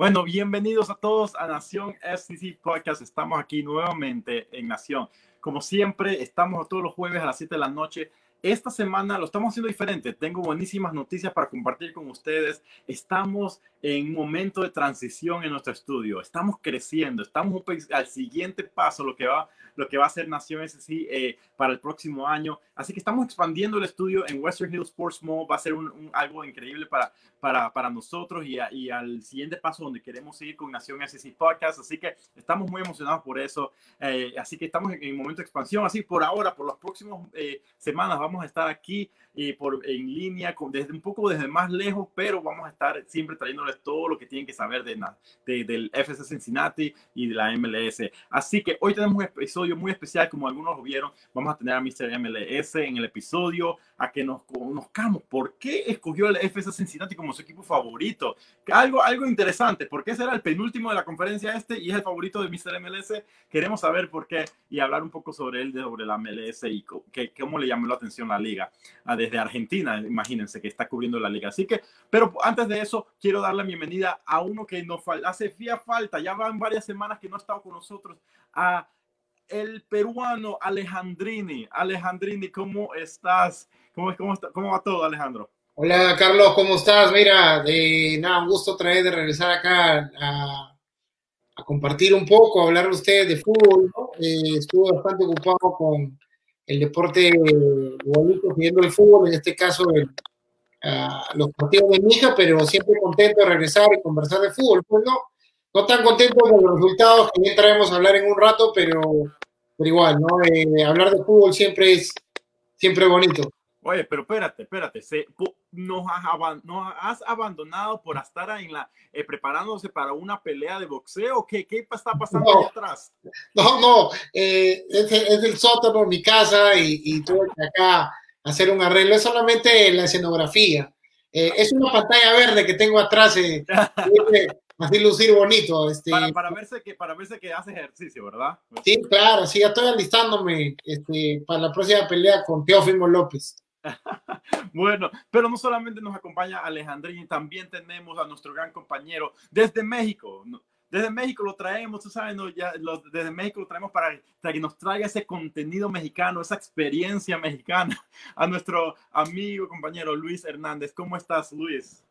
Bueno, bienvenidos a todos a Nación FCC Podcast. Estamos aquí nuevamente en Nación. Como siempre, estamos todos los jueves a las 7 de la noche esta semana lo estamos haciendo diferente. Tengo buenísimas noticias para compartir con ustedes. Estamos en un momento de transición en nuestro estudio. Estamos creciendo. Estamos al siguiente paso, lo que va, lo que va a ser Nación SC eh, para el próximo año. Así que estamos expandiendo el estudio en Western Hills Sports Mall. Va a ser un, algo increíble para, para, para nosotros y, y, al siguiente paso donde queremos ir con Nación SC Podcast. Así que estamos muy emocionados por eso. Eh, así que estamos en, un momento de expansión. Así por ahora, por las próximas eh, semanas, vamos vamos a estar aquí eh, por, en línea, con, desde un poco desde más lejos, pero vamos a estar siempre trayéndoles todo lo que tienen que saber de, de, del FC Cincinnati y de la MLS. Así que hoy tenemos un episodio muy especial, como algunos lo vieron. Vamos a tener a Mr. MLS en el episodio, a que nos conozcamos por qué escogió el FC Cincinnati como su equipo favorito. Algo, algo interesante, por qué será el penúltimo de la conferencia este y es el favorito de Mr. MLS. Queremos saber por qué y hablar un poco sobre él, sobre la MLS y que, cómo le llamó la atención la liga desde Argentina, imagínense que está cubriendo la liga. Así que, pero antes de eso, quiero dar la bienvenida a uno que nos hace falta, ya van varias semanas que no ha estado con nosotros, a el peruano Alejandrini. Alejandrini, ¿cómo estás? ¿Cómo, cómo, está, cómo va todo, Alejandro? Hola, Carlos, ¿cómo estás? Mira, de nada, un gusto traer de regresar acá a, a compartir un poco, a hablar de ustedes de fútbol. Eh, estuve bastante ocupado con el deporte bonito, siguiendo el fútbol, en este caso los partidos de mi hija, pero siempre contento de regresar y conversar de fútbol. Pues no, no tan contento con los resultados que ya traemos a hablar en un rato, pero, pero igual, ¿no? Eh, hablar de fútbol siempre es siempre bonito. Oye, pero espérate, espérate, nos, has, nos, has, abandonado por estar en la, eh, preparándose para una pelea de boxeo. ¿Qué, qué está pasando ahí atrás? No, no, eh, es, es, el sótano, mi casa, y, y tuve que acá hacer un arreglo. Es solamente la escenografía. Eh, es una pantalla verde que tengo atrás. Así lucir bonito. Este, para, para, verse que, para verse que hace ejercicio, ¿verdad? Sí, claro, sí, ya estoy alistándome este, para la próxima pelea con Teófimo López. bueno, pero no solamente nos acompaña Alejandrín, también tenemos a nuestro gran compañero desde México. Desde México lo traemos, tú sabes, ya, desde México lo traemos para, que nos traiga ese contenido mexicano, esa experiencia mexicana a nuestro amigo, compañero Luis Hernández. ¿Cómo estás, Luis?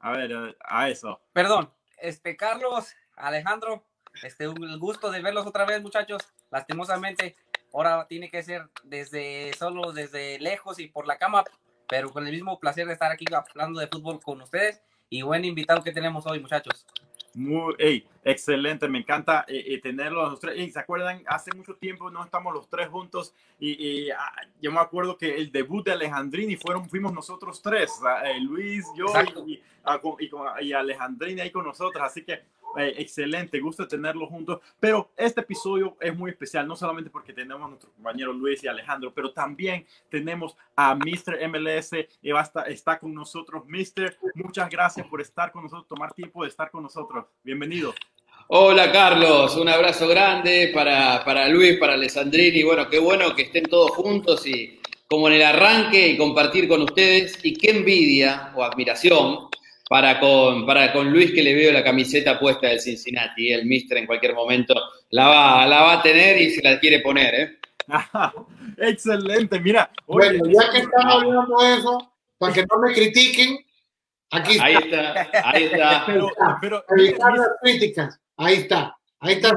A ver, a eso. Perdón, este Carlos, Alejandro, este un gusto de verlos otra vez, muchachos. Lastimosamente, ahora tiene que ser desde solo desde lejos y por la cama, pero con el mismo placer de estar aquí hablando de fútbol con ustedes y buen invitado que tenemos hoy, muchachos. Muy, hey, excelente, me encanta eh, eh, tenerlos los tres. ¿Se acuerdan? Hace mucho tiempo no estamos los tres juntos y, ah, yo me acuerdo que el debut de Alejandrini fueron, fuimos nosotros tres, eh, Luis, yo y, ah, y, y, Alejandrini ahí con nosotros, así que eh, excelente, gusto tenerlo juntos. Pero este episodio es muy especial, no solamente porque tenemos a nuestro compañero Luis y Alejandro, pero también tenemos a Mr. MLS, y está, está con nosotros. Mr., muchas gracias por estar con nosotros, tomar tiempo de estar con nosotros. Bienvenido. Hola Carlos, un abrazo grande para, para Luis, para Alessandrini. Bueno, qué bueno que estén todos juntos y como en el arranque y compartir con ustedes. Y qué envidia o admiración para con, para con Luis que le veo la camiseta puesta del Cincinnati. El Mister en cualquier momento la va, la va a tener y se la quiere poner. ¿eh? Excelente, mira. bueno, ya que estamos hablando de eso, para que no me critiquen, aquí está. Ahí está, ahí está. Pero, pero, las críticas, ahí está. Ahí está.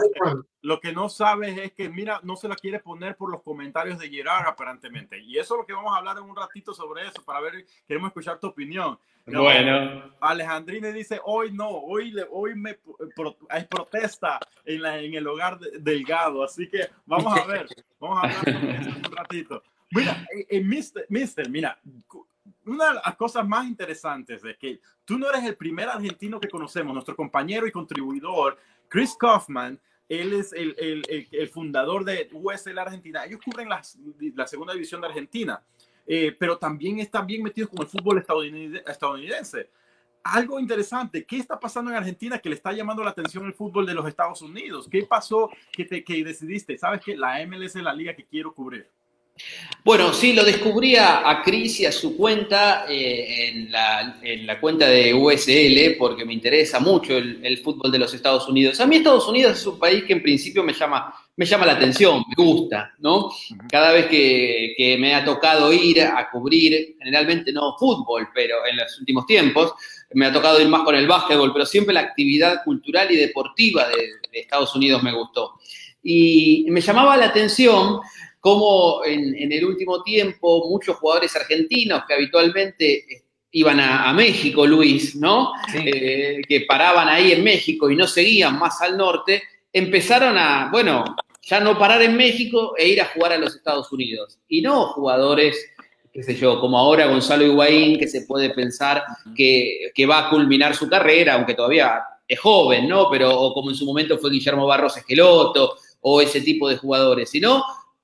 Lo que no sabes es que, mira, no se la quiere poner por los comentarios de Gerard, aparentemente. Y eso es lo que vamos a hablar en un ratito sobre eso, para ver, queremos escuchar tu opinión. Bueno. Alejandrine dice, hoy no, hoy, hoy me, hay protesta en, la, en el hogar de, Delgado, así que vamos a ver, vamos a hablar sobre eso un ratito. Mira, eh, eh, mister, mister, mira, una de las cosas más interesantes es que tú no eres el primer argentino que conocemos, nuestro compañero y contribuidor, Chris Kaufman, él es el, el, el, fundador de USL Argentina. Ellos cubren la, la segunda división de Argentina. Eh, pero también están bien metidos con el fútbol estadounidense. Algo interesante, ¿qué está pasando en Argentina que le está llamando la atención el fútbol de los Estados Unidos? ¿Qué pasó que, te, que decidiste? ¿Sabes que La MLS es la liga que quiero cubrir. Bueno, sí, lo descubría a Cris y a su cuenta eh, en, la, cuenta de USL porque me interesa mucho el, fútbol de los Estados Unidos. A mí Estados Unidos es un país que en principio me llama, me llama la atención, me gusta, ¿no? Cada vez que, que me ha tocado ir a cubrir, generalmente no fútbol, pero en los últimos tiempos, me ha tocado ir más con el básquetbol, pero siempre la actividad cultural y deportiva de, de Estados Unidos me gustó. Y me llamaba la atención cómo en, el último tiempo muchos jugadores argentinos que habitualmente iban a, México, Luis, ¿no? Eh, que paraban ahí en México y no seguían más al norte, empezaron a, bueno, ya no parar en México e ir a jugar a los Estados Unidos. Y no jugadores, qué sé yo, como ahora Gonzalo Higuaín, que se puede pensar que, que va a culminar su carrera, aunque todavía es joven, ¿no? Pero o como en su momento fue Guillermo Barros Esqueloto, o ese tipo de jugadores, sino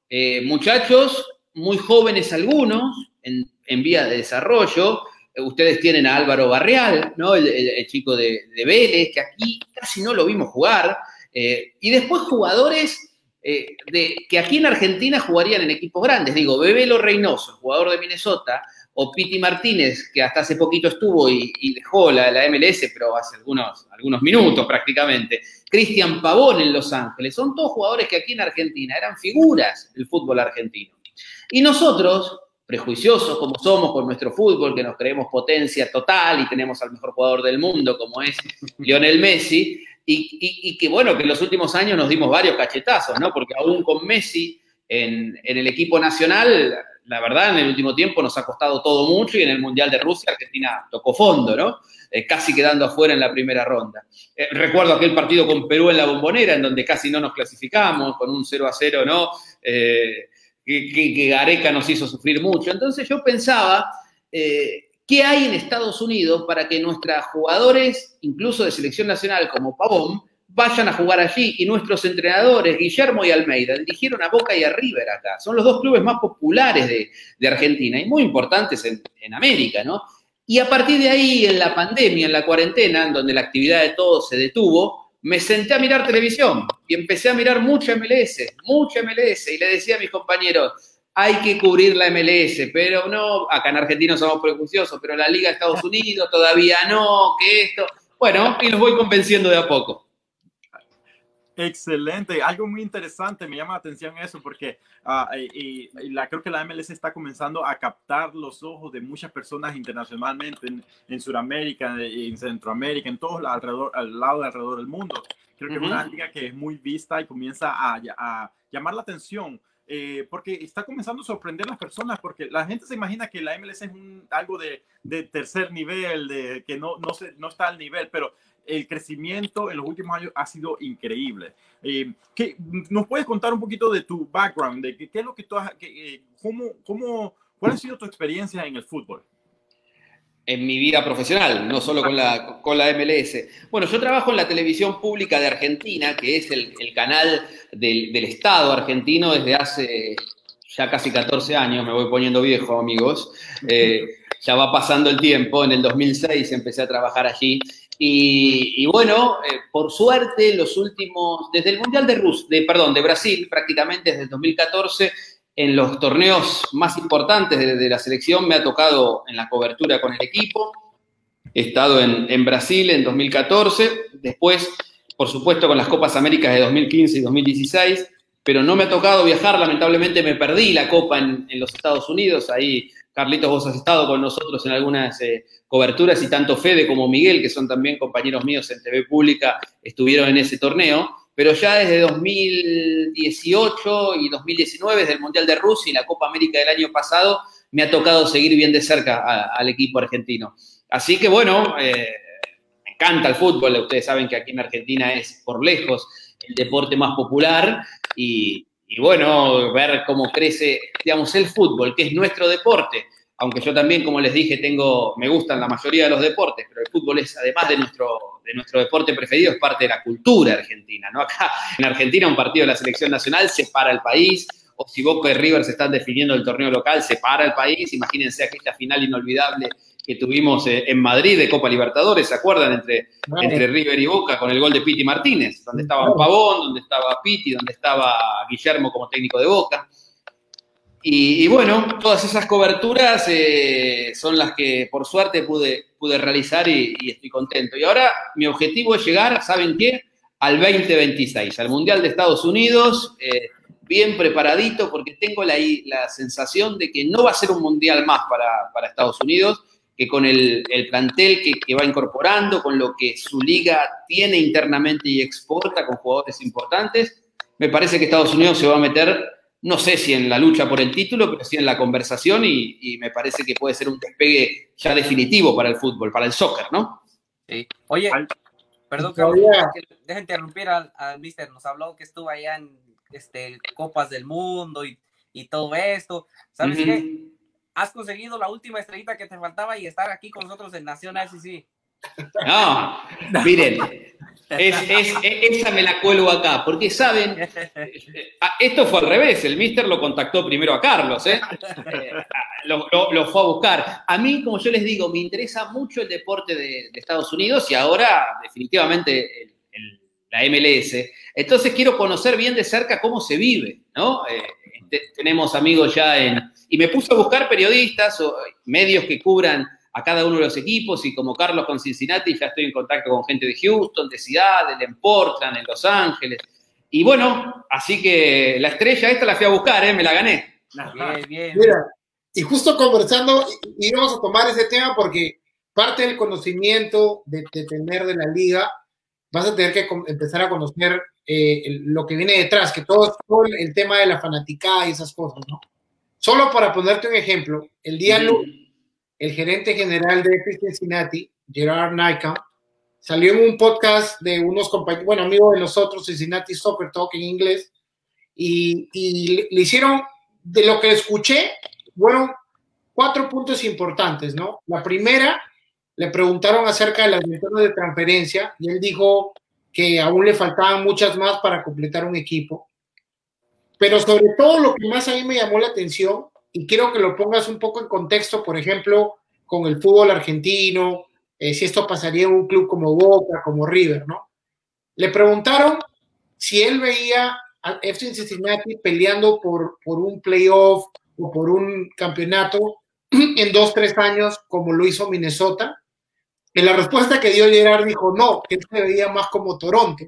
eh, muchachos muy jóvenes algunos, en, vía de desarrollo. Ustedes tienen a Álvaro Barreal, ¿no? el, chico de, Vélez, que aquí casi no lo vimos jugar. Eh, y después jugadores eh, de, que aquí en Argentina jugarían en equipos grandes. Digo, Bebelo Reynoso, jugador de Minnesota, o Piti Martínez, que hasta hace poquito estuvo y, dejó la, la, MLS, pero hace algunos, algunos minutos prácticamente. Cristian Pavón en Los Ángeles. Son todos jugadores que aquí en Argentina eran figuras del fútbol argentino. Y nosotros, prejuiciosos como somos con nuestro fútbol, que nos creemos potencia total y tenemos al mejor jugador del mundo como es Lionel Messi, y, que bueno, que en los últimos años nos dimos varios cachetazos, ¿no? Porque aún con Messi en, en el equipo nacional la verdad, en el último tiempo nos ha costado todo mucho y en el Mundial de Rusia Argentina tocó fondo, ¿no? Eh, casi quedando afuera en la primera ronda. Eh, recuerdo aquel partido con Perú en la bombonera, en donde casi no nos clasificamos, con un 0 a 0, ¿no? Eh, que, Gareca nos hizo sufrir mucho. Entonces yo pensaba, ¿qué hay en Estados Unidos para que nuestros jugadores, incluso de selección nacional como Pavón, vayan a jugar allí. Y nuestros entrenadores, Guillermo y Almeida, dirigieron a Boca y a River acá. Son los dos clubes más populares de, Argentina y muy importantes en, América, ¿no? Y a partir de ahí, en la pandemia, en la cuarentena, en donde la actividad de todos se detuvo, me senté a mirar televisión y empecé a mirar mucha MLS, mucha MLS, y le decía a mis compañeros, hay que cubrir la MLS, pero no, acá en Argentina somos prejuiciosos, pero la Liga de Estados Unidos todavía no, que esto. Bueno, y los voy convenciendo de a poco. Excelente, algo muy interesante, me llama la atención eso porque ah, y, la, creo que la MLS está comenzando a captar los ojos de muchas personas internacionalmente en, en Sudamérica, en Centroamérica, en todos alrededor, al lado de alrededor del mundo. Creo que es una liga que es muy vista y comienza a, a llamar la atención. Eh, porque está comenzando a sorprender a las personas, porque la gente se imagina que la MLS es un, algo de, de tercer nivel, de que no, no, se, no está al nivel, pero el crecimiento en los últimos años ha sido increíble. Eh, ¿qué, ¿Nos puedes contar un poquito de tu background, de qué, es lo que tú has, eh, cómo, cómo, cuál ha sido tu experiencia en el fútbol? En mi vida profesional, no solo con la, con la MLS. Bueno, yo trabajo en la televisión pública de Argentina, que es el, el canal del, del, Estado argentino desde hace ya casi 14 años, me voy poniendo viejo, amigos. Eh, ya va pasando el tiempo, en el 2006 empecé a trabajar allí y, bueno, eh, por suerte, los últimos, desde el Mundial de, Rus, de, perdón, de Brasil, prácticamente desde el 2014, en los torneos más importantes de, la selección me ha tocado en la cobertura con el equipo. He estado en, en, Brasil en 2014, después, por supuesto, con las Copas Américas de 2015 y 2016, pero no me ha tocado viajar, lamentablemente me perdí la Copa en, en los Estados Unidos, ahí Carlitos, vos has estado con nosotros en algunas eh, coberturas y tanto Fede como Miguel, que son también compañeros míos en TV Pública, estuvieron en ese torneo. Pero ya desde 2018 y 2019, desde el Mundial de Rusia y la Copa América del año pasado, me ha tocado seguir bien de cerca al equipo argentino. Así que bueno, eh, me encanta el fútbol. Ustedes saben que aquí en Argentina es por lejos el deporte más popular y, y bueno, ver cómo crece, digamos, el fútbol, que es nuestro deporte. Aunque yo también, como les dije, tengo, me gustan la mayoría de los deportes, pero el fútbol es, además de nuestro, de nuestro deporte preferido, es parte de la cultura argentina, ¿no? Acá en Argentina un partido de la selección nacional separa el país, o si Boca y River se están definiendo el torneo local, separa el país. Imagínense aquella final inolvidable que tuvimos eh, en Madrid de Copa Libertadores, ¿se acuerdan? Entre, entre River y Boca con el gol de Piti Martínez, donde estaba Pavón, donde estaba Piti, donde estaba Guillermo como técnico de Boca. Y, bueno, todas esas coberturas eh, son las que por suerte pude, pude realizar y, estoy contento. Y ahora mi objetivo es llegar, ¿saben qué? Al 2026, al Mundial de Estados Unidos, eh, bien preparadito, porque tengo la, la, sensación de que no va a ser un Mundial más para, Estados Unidos, que con el, plantel que, que, va incorporando, con lo que su liga tiene internamente y exporta con jugadores importantes, me parece que Estados Unidos se va a meter no sé si en la lucha por el título, pero sí en la conversación y, me parece que puede ser un despegue ya definitivo para el fútbol, para el soccer, ¿no? Sí. Oye, perdón que deja interrumpir al, mister, nos habló que estuvo allá en este, Copas del Mundo y, todo esto. ¿Sabes qué? Has conseguido la última estrellita que te faltaba y estar aquí con nosotros en Nación sí. No, miren, esa me la cuelgo acá, porque saben, esto fue al revés, el mister lo contactó primero a Carlos, ¿eh? lo, fue a buscar. A mí, como yo les digo, me interesa mucho el deporte de, Estados Unidos y ahora definitivamente la MLS. Entonces quiero conocer bien de cerca cómo se vive, ¿no? Eh, tenemos amigos ya en... Y me puse a buscar periodistas o medios que cubran a cada uno de los equipos y como Carlos con Cincinnati ya estoy en contacto con gente de Houston, de Seattle, en Portland, en Los Ángeles. Y bueno, así que la estrella esta la fui a buscar, ¿eh? me la gané. Bien, bien. Mira, y justo conversando, y vamos a tomar ese tema porque parte del conocimiento de, tener de la liga, vas a tener que empezar a conocer eh, lo que viene detrás, que todo, todo, el tema de la fanaticada y esas cosas, ¿no? Solo para ponerte un ejemplo, el día lunes el gerente general de Cincinnati, Gerard Nycam, salió en un podcast de unos compañeros, bueno, amigos de nosotros, Cincinnati Soccer Talk en inglés, y, le hicieron, de lo que escuché, fueron cuatro puntos importantes, ¿no? La primera, le preguntaron acerca de las ventanas de transferencia y él dijo que aún le faltaban muchas más para completar un equipo. Pero sobre todo lo que más a mí me llamó la atención y quiero que lo pongas un poco en contexto, por ejemplo, con el fútbol argentino, eh, si esto pasaría en un club como Boca, como River, ¿no? Le preguntaron si él veía a FC Cincinnati peleando por, por un playoff o por un campeonato en dos, tres años, como lo hizo Minnesota. En la respuesta que dio Gerard dijo no, que él se veía más como Toronto.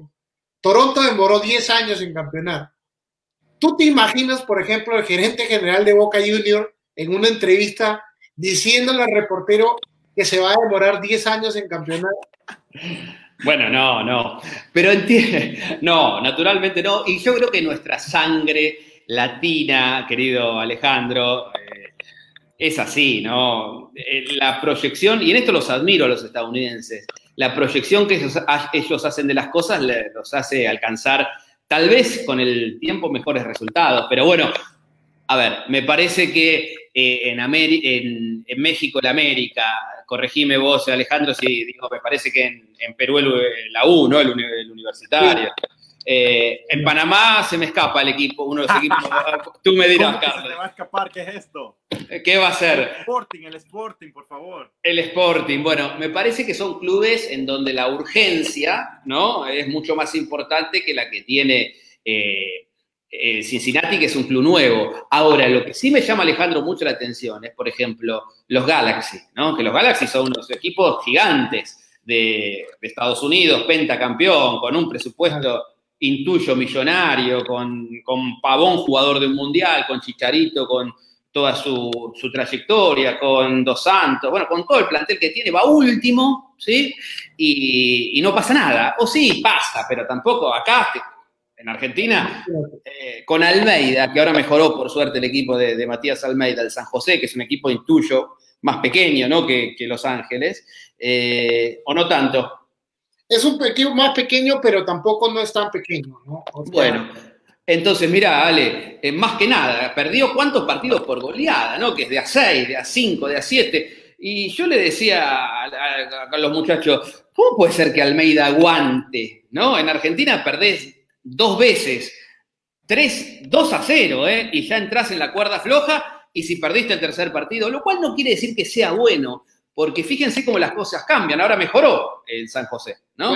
Toronto demoró 10 años en campeonar. ¿Tú te imaginas, por ejemplo, el gerente general de Boca Junior en una entrevista diciéndole al reportero que se va a demorar 10 años en campeonar? Bueno, no, no. Pero entiende, no, naturalmente no. Y yo creo que nuestra sangre latina, querido Alejandro, eh, es así, ¿no? Eh, la proyección, y en esto los admiro a los estadounidenses, la proyección que ellos, ellos hacen de las cosas los hace alcanzar Tal vez con el tiempo mejores resultados, pero bueno, a ver, me parece que eh, en, en, en, México, la América, corregime vos, Alejandro, si digo, me parece que en, Perú la U, ¿no? El, universitario. Eh, en Panamá se me escapa el equipo, uno de los equipos. Tú me dirás, Carlos. Se te va a escapar? ¿Qué es esto? ¿Qué va a ser? El Sporting, el Sporting, por favor. El Sporting. Bueno, me parece que son clubes en donde la urgencia, ¿no? Es mucho más importante que la que tiene eh, eh, Cincinnati, que es un club nuevo. Ahora, lo que sí me llama, Alejandro, mucho la atención es, por ejemplo, los Galaxy, ¿no? Que los Galaxy son unos equipos gigantes de, de Estados Unidos, pentacampeón, con un presupuesto intuyo millonario, con, con Pavón, jugador de un mundial, con Chicharito, con toda su, trayectoria, con Dos Santos, bueno, con todo el plantel que tiene, va último, ¿sí? Y, no pasa nada. O sí, pasa, pero tampoco acá, en Argentina, eh, con Almeida, que ahora mejoró por suerte el equipo de, Matías Almeida, el San José, que es un equipo intuyo, más pequeño, ¿no? Que, Los Ángeles, eh, o no tanto es un equipo más pequeño, pero tampoco no es tan pequeño, ¿no? bueno, entonces, mira, Ale, eh, más que nada, perdió cuántos partidos por goleada, ¿no? Que es de a 6, de a 5, de a 7. Y yo le decía a, los muchachos, ¿cómo puede ser que Almeida aguante? ¿No? En Argentina perdés dos veces, 3, 2 a 0, ¿eh? Y ya entras en la cuerda floja y si perdiste el tercer partido, lo cual no quiere decir que sea bueno, porque fíjense cómo las cosas cambian. Ahora mejoró el San José, ¿no?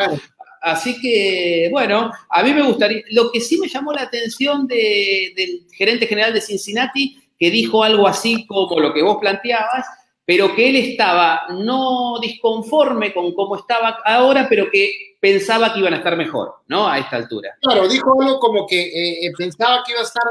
Así que, bueno, a mí me gustaría. Lo que sí me llamó la atención del gerente general de Cincinnati, que dijo algo así como lo que vos planteabas, pero que él estaba no disconforme con cómo estaba ahora, pero que pensaba que iban a estar mejor, ¿no? A esta altura. Claro, dijo algo como que eh, eh, pensaba que iba a estar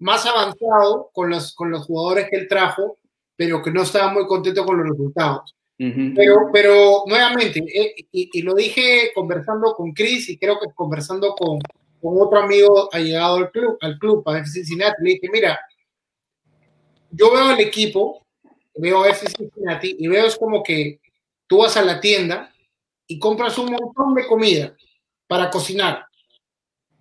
más avanzado con los, con los jugadores que él trajo, pero que no estaba muy contento con los resultados. pero, pero nuevamente, eh, y, lo dije conversando con Chris y creo que conversando con, con otro amigo ha llegado al club, al club, a Cincinnati, le dije, mira, yo veo el equipo, veo a Cincinnati y veo es como que tú vas a la tienda y compras un montón de comida para cocinar.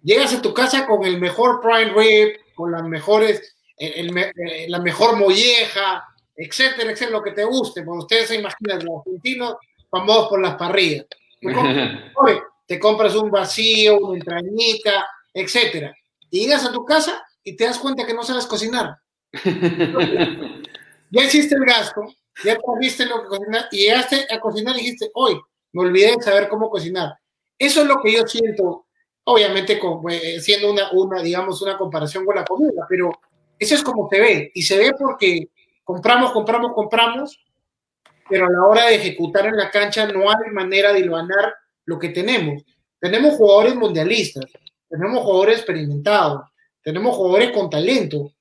Llegas a tu casa con el mejor prime rib, con las mejores, eh, la mejor molleja, etcétera, etcétera, lo que te guste. Porque ustedes se imaginan, los argentinos famosos por las parrillas. te compras un vacío, una entrañita, etcétera. Y llegas a tu casa y te das cuenta que no sabes cocinar. ya hiciste el gasto, ya viste lo que cocinar y llegaste a cocinar y dijiste, hoy me olvidé de saber cómo cocinar. Eso es lo que yo siento, obviamente eh, siendo una, una, digamos, una comparación con la comida, pero eso es como se ve. Y se ve porque compramos, compramos, compramos, pero a la hora de ejecutar en la cancha no hay manera de ganar lo que tenemos. Tenemos jugadores mundialistas, tenemos jugadores experimentados, tenemos jugadores con talento,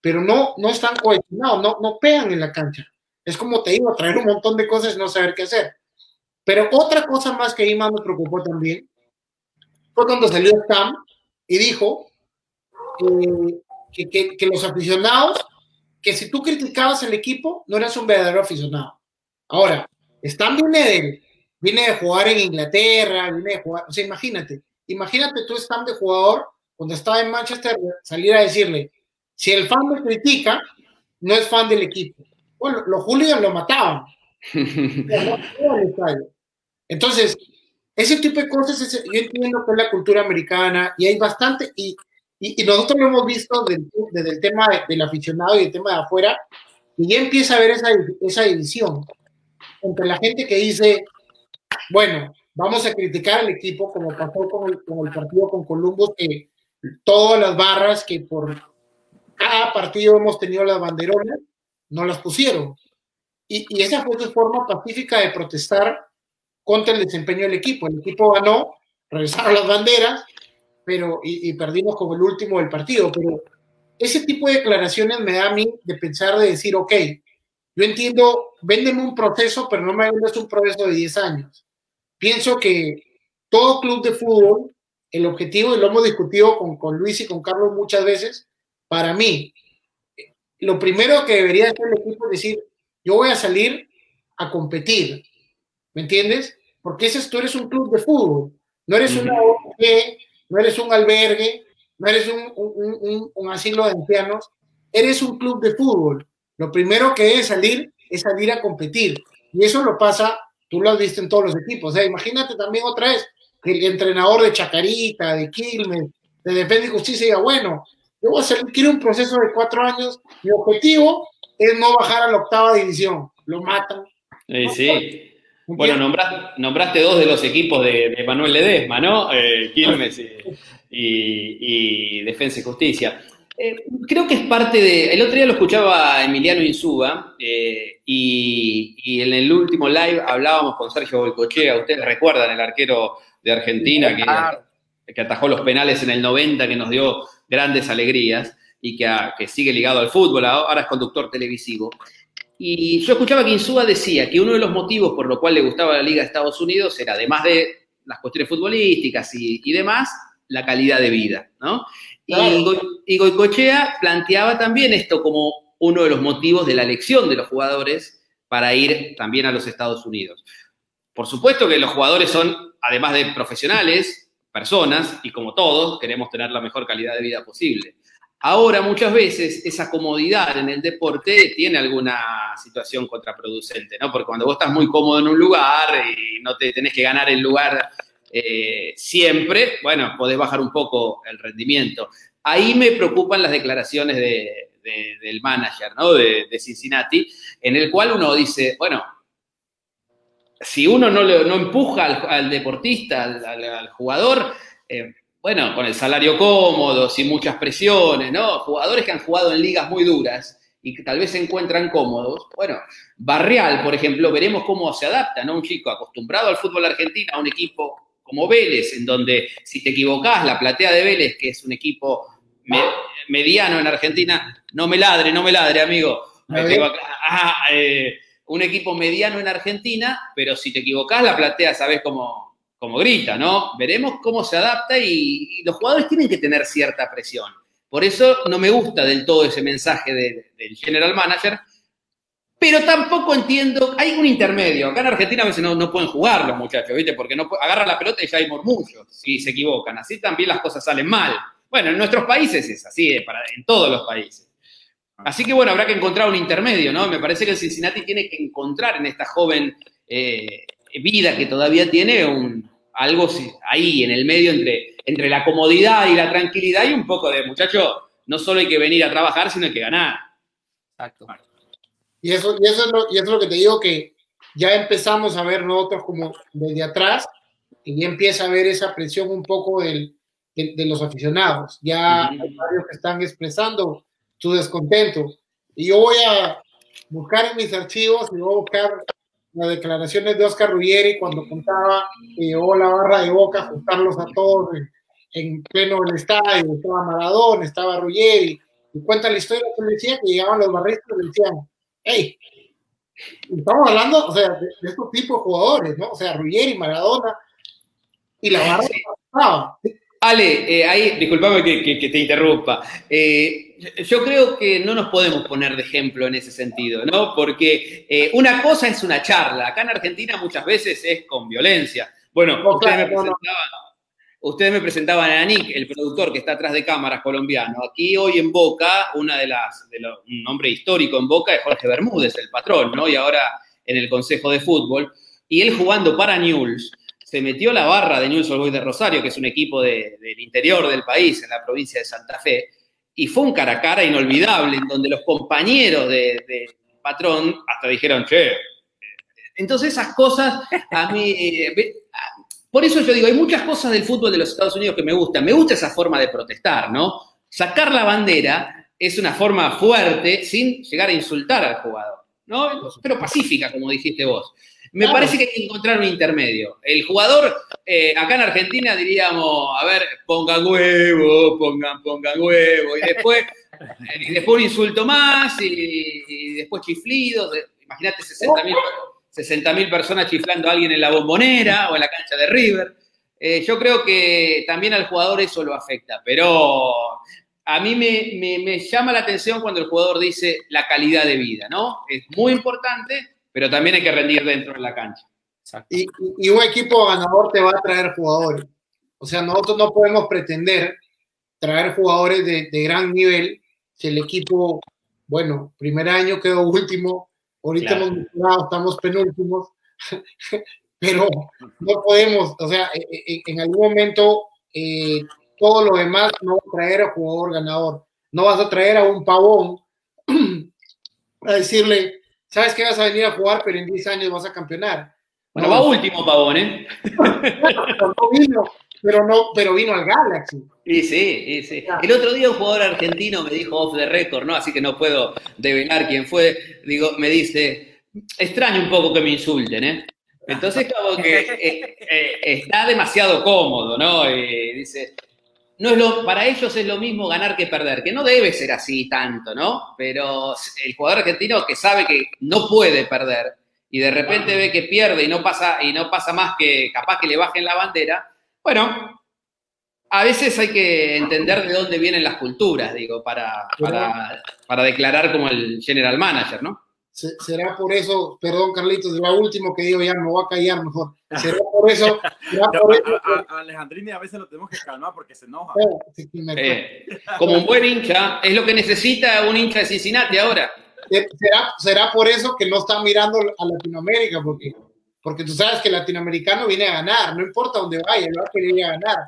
pero no, no están cohesionados, no, no pegan en la cancha. Es como te digo, traer un montón de cosas y no saber qué hacer. Pero otra cosa más que a mí más me preocupó también fue cuando salió Stam y dijo que, que, que, los aficionados, que si tú criticabas el equipo, no eras un verdadero aficionado. Ahora, Stam viene de, viene de jugar en Inglaterra, viene de jugar, o sea, imagínate, imagínate tú Stam de jugador cuando estaba en Manchester, salir a decirle, si el fan me critica, no es fan del equipo. Bueno, los Julián lo mataban. Entonces, ese tipo de cosas, yo entiendo que es la cultura americana y hay bastante, y, y, nosotros lo hemos visto desde, el tema del aficionado y el tema de afuera, y ya empieza a haber esa, esa división entre la gente que dice, bueno, vamos a criticar al equipo como pasó con el, con el partido con Columbus, que todas las barras que por cada partido hemos tenido las banderolas, no las pusieron. Y, y esa fue su forma pacífica de protestar contra el desempeño del equipo. El equipo ganó, regresaron las banderas, pero y, perdimos como el último del partido. Pero ese tipo de declaraciones me da a mí de pensar, de decir, ok, yo entiendo, véndeme un proceso, pero no me vendes un proceso de 10 años. Pienso que todo club de fútbol, el objetivo, y lo hemos discutido con, con Luis y con Carlos muchas veces, para mí, lo primero que debería hacer el equipo es decir, yo voy a salir a competir, ¿Me entiendes? Porque ese, tú eres un club de fútbol, no eres una ONG, no eres un albergue, no eres un, un, asilo de ancianos, eres un club de fútbol. Lo primero que debe salir es salir a competir. Y eso lo pasa, tú lo has visto en todos los equipos. O sea, imagínate también otra vez que el entrenador de Chacarita, de Quilmes, de Defensa y Justicia diga, bueno, yo voy a salir, quiero un proceso de cuatro años, mi objetivo es no bajar a la octava división. Lo matan. Sí, sí. Bueno, nombraste, dos de los equipos de, Manuel Ledesma, ¿no? Eh, Quilmes y, Defensa y Justicia. Eh, creo que es parte de. El otro día lo escuchaba Emiliano Insúa eh, y, en el último live hablábamos con Sergio Boicochea. Ustedes recuerdan el arquero de Argentina que, que, atajó los penales en el 90, que nos dio grandes alegrías y que, que sigue ligado al fútbol. Ahora es conductor televisivo. Y yo escuchaba que Insúa decía que uno de los motivos por lo cual le gustaba la Liga de Estados Unidos era, además de las cuestiones futbolísticas y, demás, la calidad de vida, ¿no? Y, Goicochea planteaba también esto como uno de los motivos de la elección de los jugadores para ir también a los Estados Unidos. Por supuesto que los jugadores son, además de profesionales, personas, y como todos, queremos tener la mejor calidad de vida posible. Ahora, muchas veces, esa comodidad en el deporte tiene alguna situación contraproducente, ¿no? Porque cuando vos estás muy cómodo en un lugar y no te tenés que ganar el lugar eh, siempre, bueno, podés bajar un poco el rendimiento. Ahí me preocupan las declaraciones del manager, ¿no? De, Cincinnati, en el cual uno dice, bueno, si uno no, empuja al, deportista, al, jugador, eh, bueno, con el salario cómodo, sin muchas presiones, ¿no? Jugadores que han jugado en ligas muy duras y que tal vez se encuentran cómodos, bueno, Barreal, por ejemplo, veremos cómo se adapta, ¿no? Un chico acostumbrado al fútbol argentino a un equipo como Vélez, en donde si te equivocás, la platea de Vélez, que es un equipo mediano en Argentina, no me ladre, no me ladre, amigo. Ah, eh, un equipo mediano en Argentina, pero si te equivocás, la platea sabes cómo, cómo grita, ¿no? Veremos cómo se adapta y los jugadores tienen que tener cierta presión. Por eso no me gusta del todo ese mensaje del general manager, pero tampoco entiendo, hay un intermedio. Acá en Argentina a veces no, pueden jugar los muchachos, ¿viste? Porque no agarran la pelota y ya hay murmullos si se equivocan. Así también las cosas salen mal. Bueno, en nuestros países es así, eh, en todos los países. Así que bueno, habrá que encontrar un intermedio, ¿no? Me parece que el Cincinnati tiene que encontrar en esta joven eh, vida que todavía tiene un, algo ahí en el medio entre entre la comodidad y la tranquilidad y un poco de, muchacho, no solo hay que venir a trabajar, sino hay que ganar. Exacto. Y eso, y eso, es, lo, y eso es lo que te digo que ya empezamos a ver nosotros como desde atrás y ya empieza a ver esa presión un poco del, de, los aficionados. Ya hay varios que están expresando su descontento. Y yo voy a buscar en mis archivos y voy a buscar las declaraciones de Oscar Ruggeri cuando contaba que llegó la barra de Boca a juntarlos a todos en, pleno del estadio, estaba Maradona, estaba Ruggeri, y cuenta la historia que decía que llegaban los barristas y decían, hey, estamos hablando, o sea, de, estos tipos de jugadores, ¿no? O sea, Ruggeri, Maradona, y la barra estaba. Ale, eh, ahí, disculpame que, te interrumpa. Eh, yo creo que no nos podemos poner de ejemplo en ese sentido, ¿no? Porque eh, una cosa es una charla. Acá en Argentina muchas veces es con violencia. Bueno, ustedes, me presentaban, a Nick, el productor que está atrás de cámaras colombiano. Aquí hoy en Boca, una de las, de un nombre histórico en Boca es Jorge Bermúdez, el patrón, ¿no? Y ahora en el Consejo de Fútbol. Y él jugando para Newell's se metió la barra de Newell's Old Boys de Rosario, que es un equipo del interior del país, en la provincia de Santa Fe, y fue un cara a cara inolvidable, en donde los compañeros de, patrón hasta dijeron, che. Entonces esas cosas a mí, eh, por eso yo digo, hay muchas cosas del fútbol de los Estados Unidos que me gustan. Me gusta esa forma de protestar, ¿no? Sacar la bandera es una forma fuerte sin llegar a insultar al jugador, ¿no? Pero pacífica, como dijiste vos. Me parece que hay que encontrar un intermedio. El jugador, eh, acá en Argentina diríamos, a ver, pongan huevo, pongan, pongan huevo, y después, y después un insulto más, y, después chiflidos. Imagínate 60 mil personas chiflando a alguien en la bombonera o en la cancha de River. Eh, yo creo que también al jugador eso lo afecta, pero a mí me, me llama la atención cuando el jugador dice la calidad de vida, ¿no? Es muy importante pero también hay que rendir dentro de la cancha. Y, y, un equipo ganador te va a traer jugadores. O sea, nosotros no podemos pretender traer jugadores de, de gran nivel si el equipo, bueno, primer año quedó último, ahorita hemos estamos penúltimos, pero no podemos, o sea, e, e, en, algún momento eh, todo lo demás no va a traer a jugador ganador. No vas a traer a un pavón a decirle, sabes que vas a venir a jugar, pero en 10 años vas a campeonar. Bueno, va último, Pavón, ¿eh? no vino, pero, no, pero vino al Galaxy. Sí, sí, sí. El otro día un jugador argentino me dijo off the record, ¿no? Así que no puedo develar quién fue. Digo, me dice, extraño un poco que me insulten, ¿eh? Entonces, como que eh, eh, está demasiado cómodo, ¿no? Y dice, no es lo, para ellos es lo mismo ganar que perder, que no debe ser así tanto, ¿no? Pero el jugador argentino que sabe que no puede perder y de repente ve que pierde y no pasa, y no pasa más que capaz que le bajen la bandera, bueno, a veces hay que entender de dónde vienen las culturas, digo, para, para, para declarar como el general manager, ¿no? Será por eso, perdón Carlitos, lo último que digo ya me voy a callar mejor. Será por eso. Será por eso a, Alejandrini a veces lo tenemos que calmar porque se enoja. Eh, como un buen hincha, es lo que necesita un hincha de Cincinnati ahora. Eh, será, será por eso que no está mirando a Latinoamérica, porque, porque tú sabes que el latinoamericano viene a ganar, no importa dónde vaya, va a querer a ganar.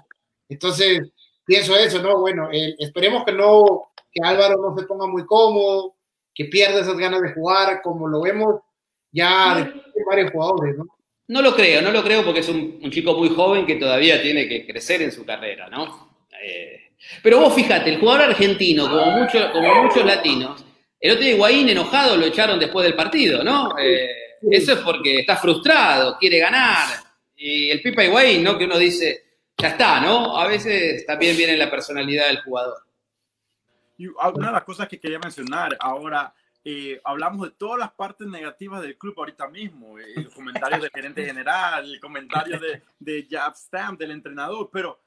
Entonces, pienso eso, ¿no? Bueno, eh, esperemos que no, que Álvaro no se ponga muy cómodo que pierde esas ganas de jugar, como lo vemos ya de varios jugadores, ¿no? No lo creo, no lo creo porque es un, chico muy joven que todavía tiene que crecer en su carrera, ¿no? Eh, pero vos fíjate, el jugador argentino, como, muchos como muchos latinos, El otro día Higuaín enojado lo echaron después del partido, ¿no? Eh, eso es porque está frustrado, quiere ganar. Y el Pipa Higuaín, ¿no? Que uno dice, ya está, ¿no? A veces también viene la personalidad del jugador. Y una de las cosas que quería mencionar ahora, eh, hablamos de todas las partes negativas del club ahorita mismo, eh, el comentario del gerente general, el comentario de, de Jab Stamp, del entrenador, pero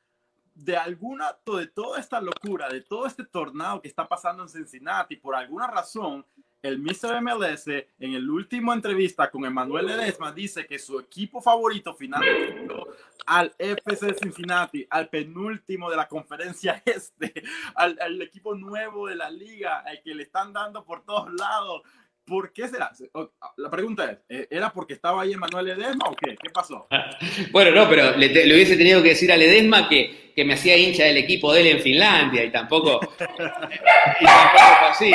de alguna, de toda esta locura, de todo este tornado que está pasando en Cincinnati, por alguna razón, el Mr. MLS en el último entrevista con Emanuel Ledesma dice que su equipo favorito finalmente al FC Cincinnati, al penúltimo de la conferencia este, al, al, equipo nuevo de la liga, al que le están dando por todos lados, ¿Por qué será? La pregunta es, ¿e-, ¿era porque estaba ahí Emanuel Ledesma o qué? ¿Qué pasó? bueno, no, pero le, le, hubiese tenido que decir a Ledesma que, que, me hacía hincha del equipo de él en Finlandia y tampoco, y tampoco fue así.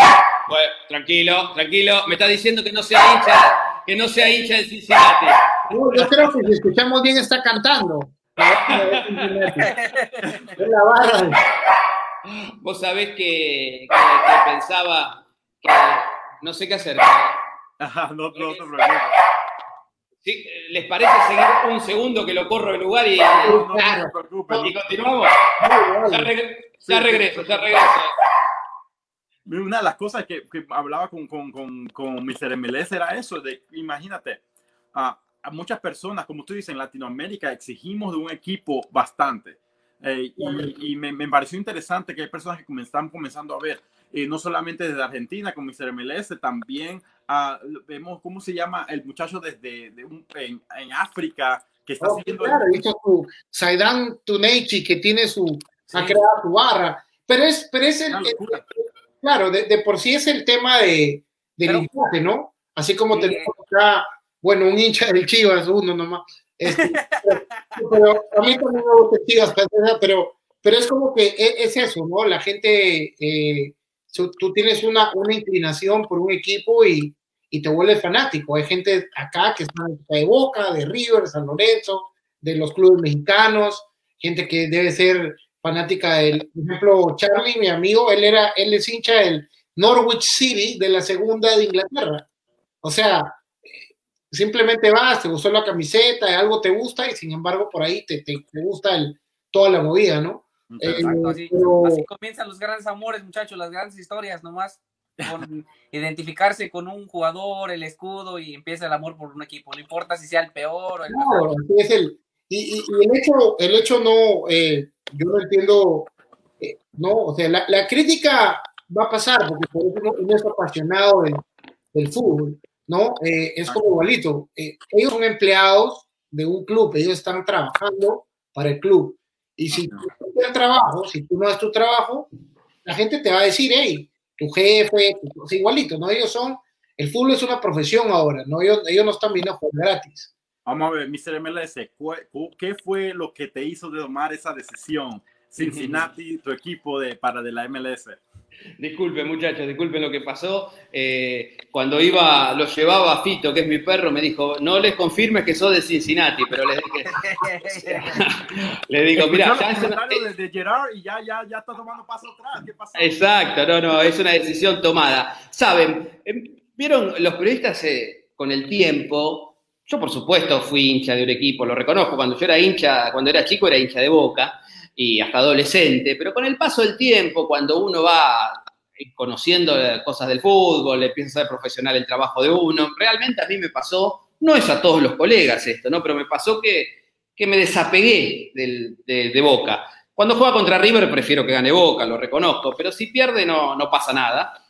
Bueno, tranquilo, tranquilo. Me está diciendo que no sea hincha, que no sea hincha del Cincinnati. yo creo que si escuchamos bien está cantando. la barra. Vos sabés que, que, que pensaba que no sé qué hacer. Ajá, no, no te preocupes. ¿Sí? ¿Les parece seguir un segundo que lo corro de lugar y, no, no, no, y continuamos? Ya, regre ya regreso, ya regreso. Una de las cosas que, que hablaba con, con, con, con Mr. MLS era eso, de imagínate, a, a muchas personas, como tú dices, en Latinoamérica exigimos de un equipo bastante. Eh, y, y me, me, pareció interesante que hay personas que están comenzando a ver eh, no solamente desde Argentina con Mr. MLS, también uh, vemos cómo se llama el muchacho desde de un, en, en, África que está oh, siguiendo. Claro, el... su Saidan Tuneichi que tiene su, sí. ha creado su barra, pero es, pero es el, el claro, de, de, por sí es el tema de, del pero, ¿no? Así como tenemos acá, bueno, un hincha del Chivas, uno nomás. Este, pero, pero, a mí también me gusta Chivas, pero, pero es como que es, es eso, ¿no? La gente eh, tú tienes una, una inclinación por un equipo y, y, te vuelves fanático. Hay gente acá que está de Boca, de River, San Lorenzo, de los clubes mexicanos, gente que debe ser fanática del, por ejemplo, Charlie, mi amigo, él era, él es hincha del Norwich City de la segunda de Inglaterra. O sea, simplemente vas, te gustó la camiseta, algo te gusta y sin embargo por ahí te, te, te gusta toda la movida, ¿no? Exacto, así, pero... así, comienzan los grandes amores, muchachos, las grandes historias, nomás con identificarse con un jugador, el escudo y empieza el amor por un equipo, no importa si sea el peor o el no, mejor. Es el, y, y, y, el hecho, el hecho no, eh, yo no entiendo, eh, no, o sea, la, la, crítica va a pasar porque por eso uno, uno es apasionado del, del fútbol, ¿no? Eh, es como igualito, eh, ellos son empleados de un club, ellos están trabajando para el club y si tú no el trabajo, si tú no das tu trabajo, la gente te va a decir, hey, tu jefe, tu, igualito, ¿no? Ellos son, el fútbol es una profesión ahora, ¿no? Ellos, ellos no están viendo a jugar gratis. Vamos a ver, Mr. MLS, ¿qué fue lo que te hizo de tomar esa decisión? Cincinnati, tu equipo de, para de la MLS. Disculpen, muchachos, disculpen lo que pasó. Eh, cuando iba, lo llevaba a Fito, que es mi perro, me dijo, no les confirmes que sos de Cincinnati, pero les dije, le digo, mira, ya es una... de, de Gerard y ya, ya, ya está tomando paso atrás. ¿Qué pasó? Exacto, no, no, es una decisión tomada. Saben, em, vieron los periodistas eh, con el tiempo. Yo, por supuesto, fui hincha de un equipo, lo reconozco. Cuando yo era hincha, cuando era chico, era hincha de boca y hasta adolescente, pero con el paso del tiempo, cuando uno va conociendo cosas del fútbol, empieza a ser profesional el trabajo de uno, realmente a mí me pasó, no es a todos los colegas esto, ¿no? Pero me pasó que, que me desapegué de, de, Boca. Cuando juega contra River prefiero que gane Boca, lo reconozco, pero si pierde no, no pasa nada.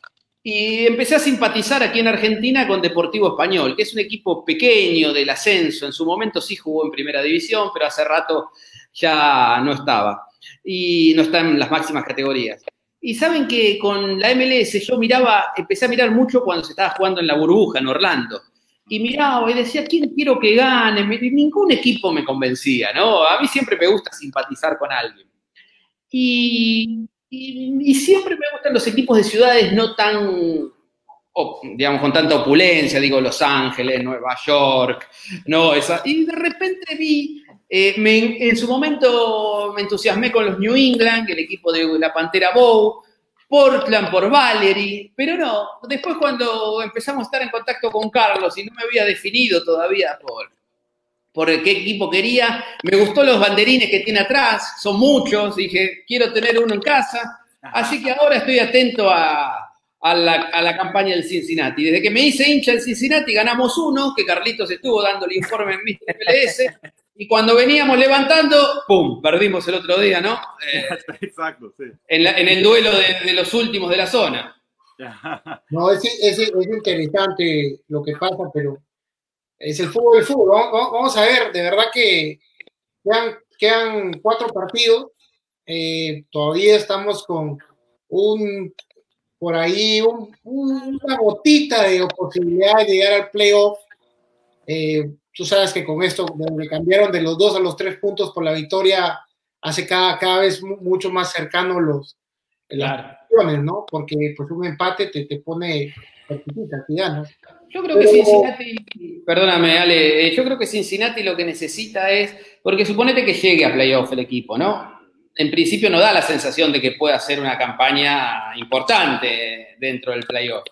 Y empecé a simpatizar aquí en Argentina con Deportivo Español, que es un equipo pequeño del ascenso. En su momento sí jugó en primera división, pero hace rato ya no estaba y no está en las máximas categorías. Y saben que con la MLS yo miraba, empecé a mirar mucho cuando se estaba jugando en la burbuja en Orlando. Y miraba y decía, ¿quién quiero que gane? Ningún equipo me convencía, ¿no? A mí siempre me gusta simpatizar con alguien. Y, y, siempre me gustan los equipos de ciudades no tan, digamos, con tanta opulencia, digo, Los Ángeles, Nueva York, no, esa. Y de repente vi eh, en su momento me entusiasmé con los New England, el equipo de la Pantera Bow, Portland por Valerie, pero no, después cuando empezamos a estar en contacto con Carlos y no me había definido todavía por, por qué equipo quería, me gustó los banderines que tiene atrás, son muchos, dije, quiero tener uno en casa, así que ahora estoy atento a, a la, campaña del Cincinnati. Desde que me hice hincha del Cincinnati ganamos uno, que Carlitos estuvo dando el informe en mi MLS, y cuando veníamos levantando, ¡pum! Perdimos el otro día, ¿no? Eh, Exacto, sí. En, el duelo de, los últimos de la zona. No, es, es, interesante lo que pasa, pero es el fútbol del fútbol. Vamos, a ver, de verdad que quedan, quedan cuatro partidos. Eh, todavía estamos con un por ahí una gotita de posibilidad de llegar al playoff. Eh, tú sabes que con esto, donde cambiaron de los dos a los tres puntos por la victoria, hace cada, cada vez mucho más cercano los las ¿no? Porque pues un empate te, te pone ¿no? Yo creo que Cincinnati, perdóname, Ale, eh, yo creo que Cincinnati lo que necesita es, porque suponete que llegue a playoff el equipo, ¿no? En principio no da la sensación de que pueda hacer una campaña importante dentro del playoff.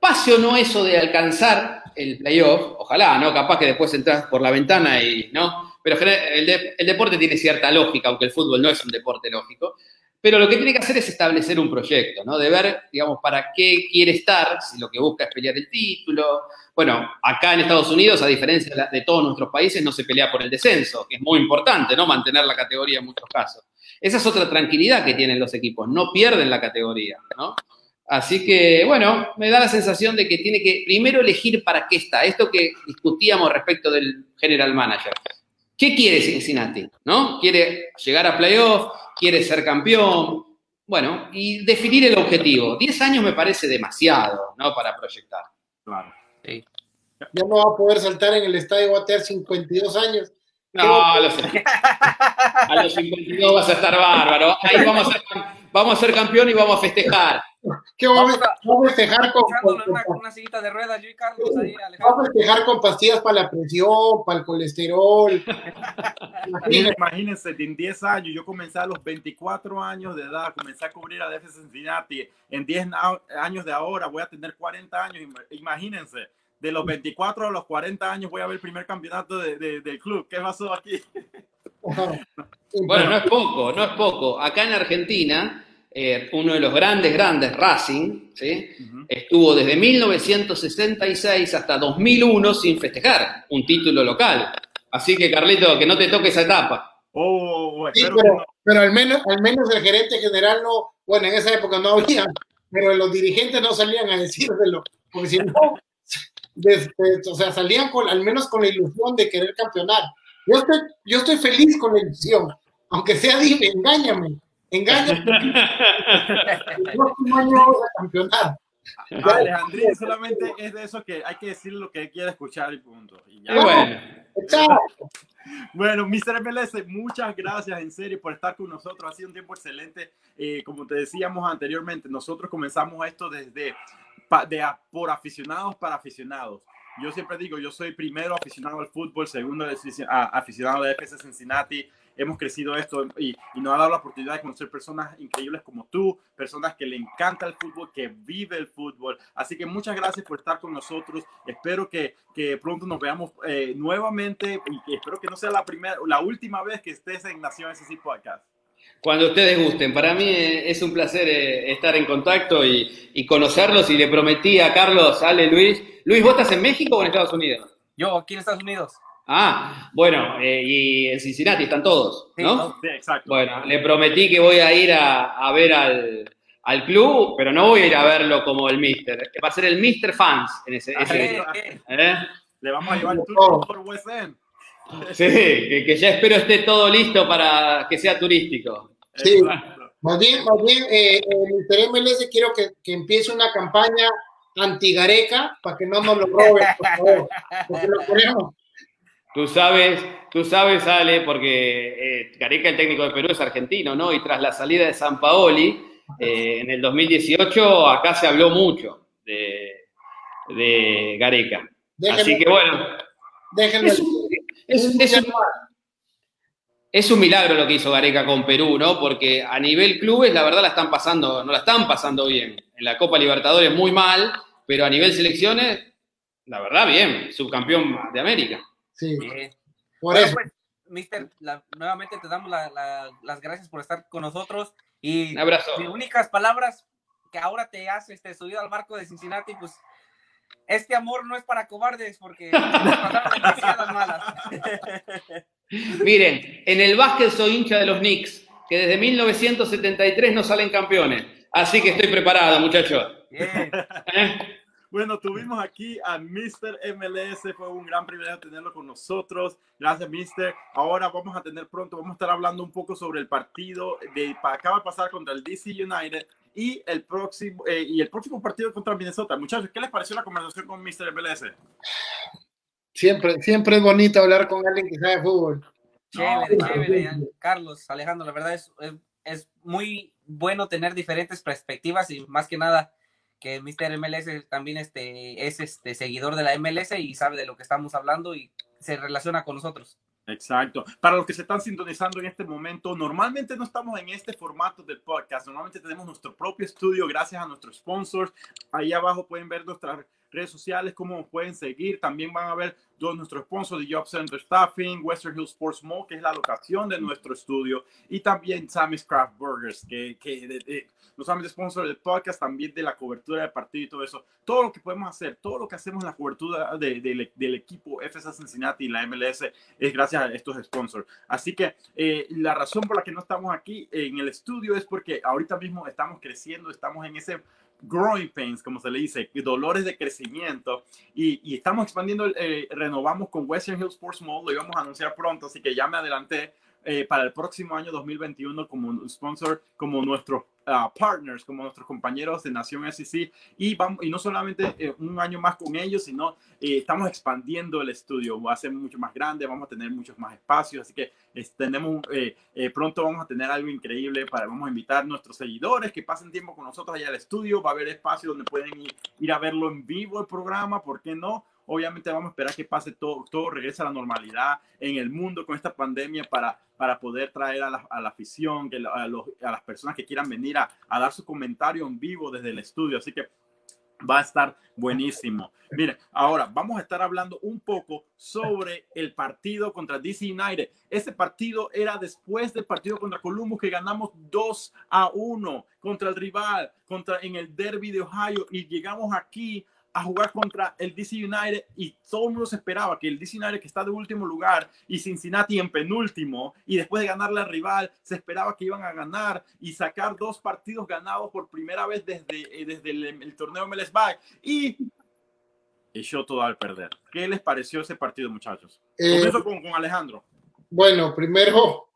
Pase o no eso de alcanzar el playoff, ojalá, ¿no? Capaz que después entras por la ventana y, ¿no? Pero el, el, deporte tiene cierta lógica, aunque el fútbol no es un deporte lógico. Pero lo que tiene que hacer es establecer un proyecto, ¿no? De ver, digamos, para qué quiere estar, si lo que busca es pelear el título. Bueno, acá en Estados Unidos, a diferencia de todos nuestros países, no se pelea por el descenso, que es muy importante, ¿no? Mantener la categoría en muchos casos. Esa es otra tranquilidad que tienen los equipos, no pierden la categoría, ¿no? Así que, bueno, me da la sensación de que tiene que primero elegir para qué está. Esto que discutíamos respecto del general manager. ¿Qué quiere Cincinnati? ¿No? ¿Quiere llegar a playoff? ¿Quiere ser campeón? Bueno, y definir el objetivo. Diez años me parece demasiado, ¿no? Para proyectar. Claro. Sí. Ya no va a poder saltar en el estadio, va a tener 52 años. No, a los, a los 52 vas a estar bárbaro. Ahí vamos a, ser, vamos a ser campeón y vamos a festejar. ¿Qué vamos, a, festejar con, una, sillita de ruedas, yo y Carlos ahí, Vamos a festejar con pastillas para la presión, para el colesterol. Imagínense, en 10 años, yo comencé a los 24 años de edad, comencé a cubrir a DF Cincinnati. En 10 años de ahora voy a tener 40 años. Imagínense, de los 24 a los 40 años voy a ver el primer campeonato de, del club. ¿Qué pasó aquí? bueno, no es poco, no es poco. Acá en Argentina eh, uno de los grandes, grandes, Racing, ¿sí? estuvo desde 1966 hasta 2001 sin festejar un título local. Así que, Carlito, que no te toque esa etapa. Oh, pero, al, menos, al menos el gerente general no, bueno, en esa época no había, pero los dirigentes no salían a decírselo, porque si no, o sea, salían con, al menos con la ilusión de querer campeonar. Yo estoy, yo estoy feliz con la ilusión, aunque sea, dime, engáñame, Engaña. el próximo año vamos a campeonar. Alejandría solamente es de eso que hay que decir lo que quiere escuchar y punto. Y ya. bueno. Chao. Bueno, Mr. MLS, muchas gracias en serio por estar con nosotros. Ha sido un tiempo excelente. Eh, como te decíamos anteriormente, nosotros comenzamos esto desde de, por aficionados para aficionados. Yo siempre digo, yo soy primero aficionado al fútbol, segundo aficionado de FC Cincinnati, hemos crecido esto y, nos ha dado la oportunidad de conocer personas increíbles como tú, personas que le encanta el fútbol, que vive el fútbol. Así que muchas gracias por estar con nosotros. Espero que, que pronto nos veamos eh, nuevamente y espero que no sea la primera, la última vez que estés en Nación SC Podcast. Cuando ustedes gusten. Para mí eh, es un placer eh, estar en contacto y, y, conocerlos. Y le prometí a Carlos, Ale, Luis. Luis, ¿vos estás en México o en Estados Unidos? Yo, aquí en Estados Unidos. Ah, bueno, eh, y en Cincinnati están todos, ¿no? Sí, exacto. Bueno, le prometí que voy a ir a, ver al, club, pero no voy a ir a verlo como el Mister. Va a ser el Mister Fans en ese. ¿Eh? Le vamos a llevar el tour por West End. Sí, que, ya espero esté todo listo para que sea turístico. Sí, más bien, más bien, eh, el MLS quiero que, que empiece una campaña anti-Gareca para que no nos lo roben, por favor, porque lo queremos. Tú sabes, tú sabes, Ale, porque eh, Gareca, el técnico de Perú, es argentino, ¿no? Y tras la salida de San Paoli, eh, en el 2018, acá se habló mucho de, de Gareca. Así que bueno. Déjenme. Es, es un milagro lo que hizo Gareca con Perú, ¿no? Porque a nivel clubes, la verdad, la están pasando, no la están pasando bien. En la Copa Libertadores muy mal, pero a nivel selecciones, la verdad, bien, subcampeón de América. Sí. Bien. Por Bueno, eso. pues, Mister, la- nuevamente te damos la- la- las gracias por estar con nosotros y Un abrazo. mis únicas palabras que ahora te hace este subido al barco de Cincinnati, pues este amor no es para cobardes porque demasiadas malas. Miren, en el básquet soy hincha de los Knicks, que desde 1973 no salen campeones. Así que estoy preparado, muchachos. Bien. ¿Eh? Bueno, tuvimos aquí a Mr. MLS, fue un gran privilegio tenerlo con nosotros. Gracias, Mr. Ahora vamos a tener pronto, vamos a estar hablando un poco sobre el partido de acaba de pasar contra el DC United y el próximo eh, y el próximo partido contra Minnesota. Muchachos, ¿qué les pareció la conversación con Mr. MLS? Siempre, siempre es bonito hablar con alguien que sabe fútbol. Chévere, No, chévere. Carlos, Alejandro, la verdad es, es, es muy bueno tener diferentes perspectivas y más que nada que Mr. MLS también este, es este seguidor de la MLS y sabe de lo que estamos hablando y se relaciona con nosotros. Exacto. Para los que se están sintonizando en este momento, normalmente no estamos en este formato del podcast. Normalmente tenemos nuestro propio estudio gracias a nuestros sponsors. Ahí abajo pueden ver nuestras redes sociales, cómo nos pueden seguir. También van a ver todos nuestros sponsors de Job Center Staffing, Western Hills Sports Mall, que es la locación de nuestro estudio, y también Sammy's Craft Burgers, que, que de- de- no solamente sponsor del podcast, también de la cobertura del partido y todo eso. Todo lo que podemos hacer, todo lo que hacemos en la cobertura de- de- del equipo FSA Cincinnati y la MLS es gracias a estos sponsors. Así que eh, la razón por la que no estamos aquí en el estudio es porque ahorita mismo estamos creciendo, estamos en ese growing pains, como se le dice, dolores de crecimiento y, estamos expandiendo, eh, renovamos con Western Hills Sports Mall, lo íbamos a anunciar pronto, así que ya me adelanté eh, para el próximo año 2021 como sponsor, como nuestros ah, partners, como nuestros compañeros de Nación SEC y, vamos, y no solamente eh, un año más con ellos, sino eh, estamos expandiendo el estudio, va a ser mucho más grande, vamos a tener muchos más espacios, así que tenemos, eh, eh, pronto vamos a tener algo increíble, para, vamos a invitar a nuestros seguidores que pasen tiempo con nosotros allá al estudio, va a haber espacio donde pueden ir, ir a verlo en vivo el programa, ¿por qué no? Obviamente vamos a esperar que pase todo, todo regrese a la normalidad en el mundo con esta pandemia para, para poder traer a la, a la afición, que a, los- a las personas que quieran venir a, a dar su comentario en vivo desde el estudio. Así que va a estar buenísimo. Miren, ahora vamos a estar hablando un poco sobre el partido contra DC United. Ese partido era después del partido contra Columbus que ganamos 2 a 1 contra el rival, contra en el derby de Ohio y llegamos aquí a jugar contra el DC United y todo el mundo se esperaba que el DC United que está de último lugar y Cincinnati en penúltimo y después de ganarle al rival se esperaba que iban a ganar y sacar dos partidos ganados por primera vez desde, eh, desde el, el torneo MLS Back y echó todo al perder. ¿Qué les pareció ese partido muchachos? Eh, Comienzo con, con Alejandro. bueno, primero,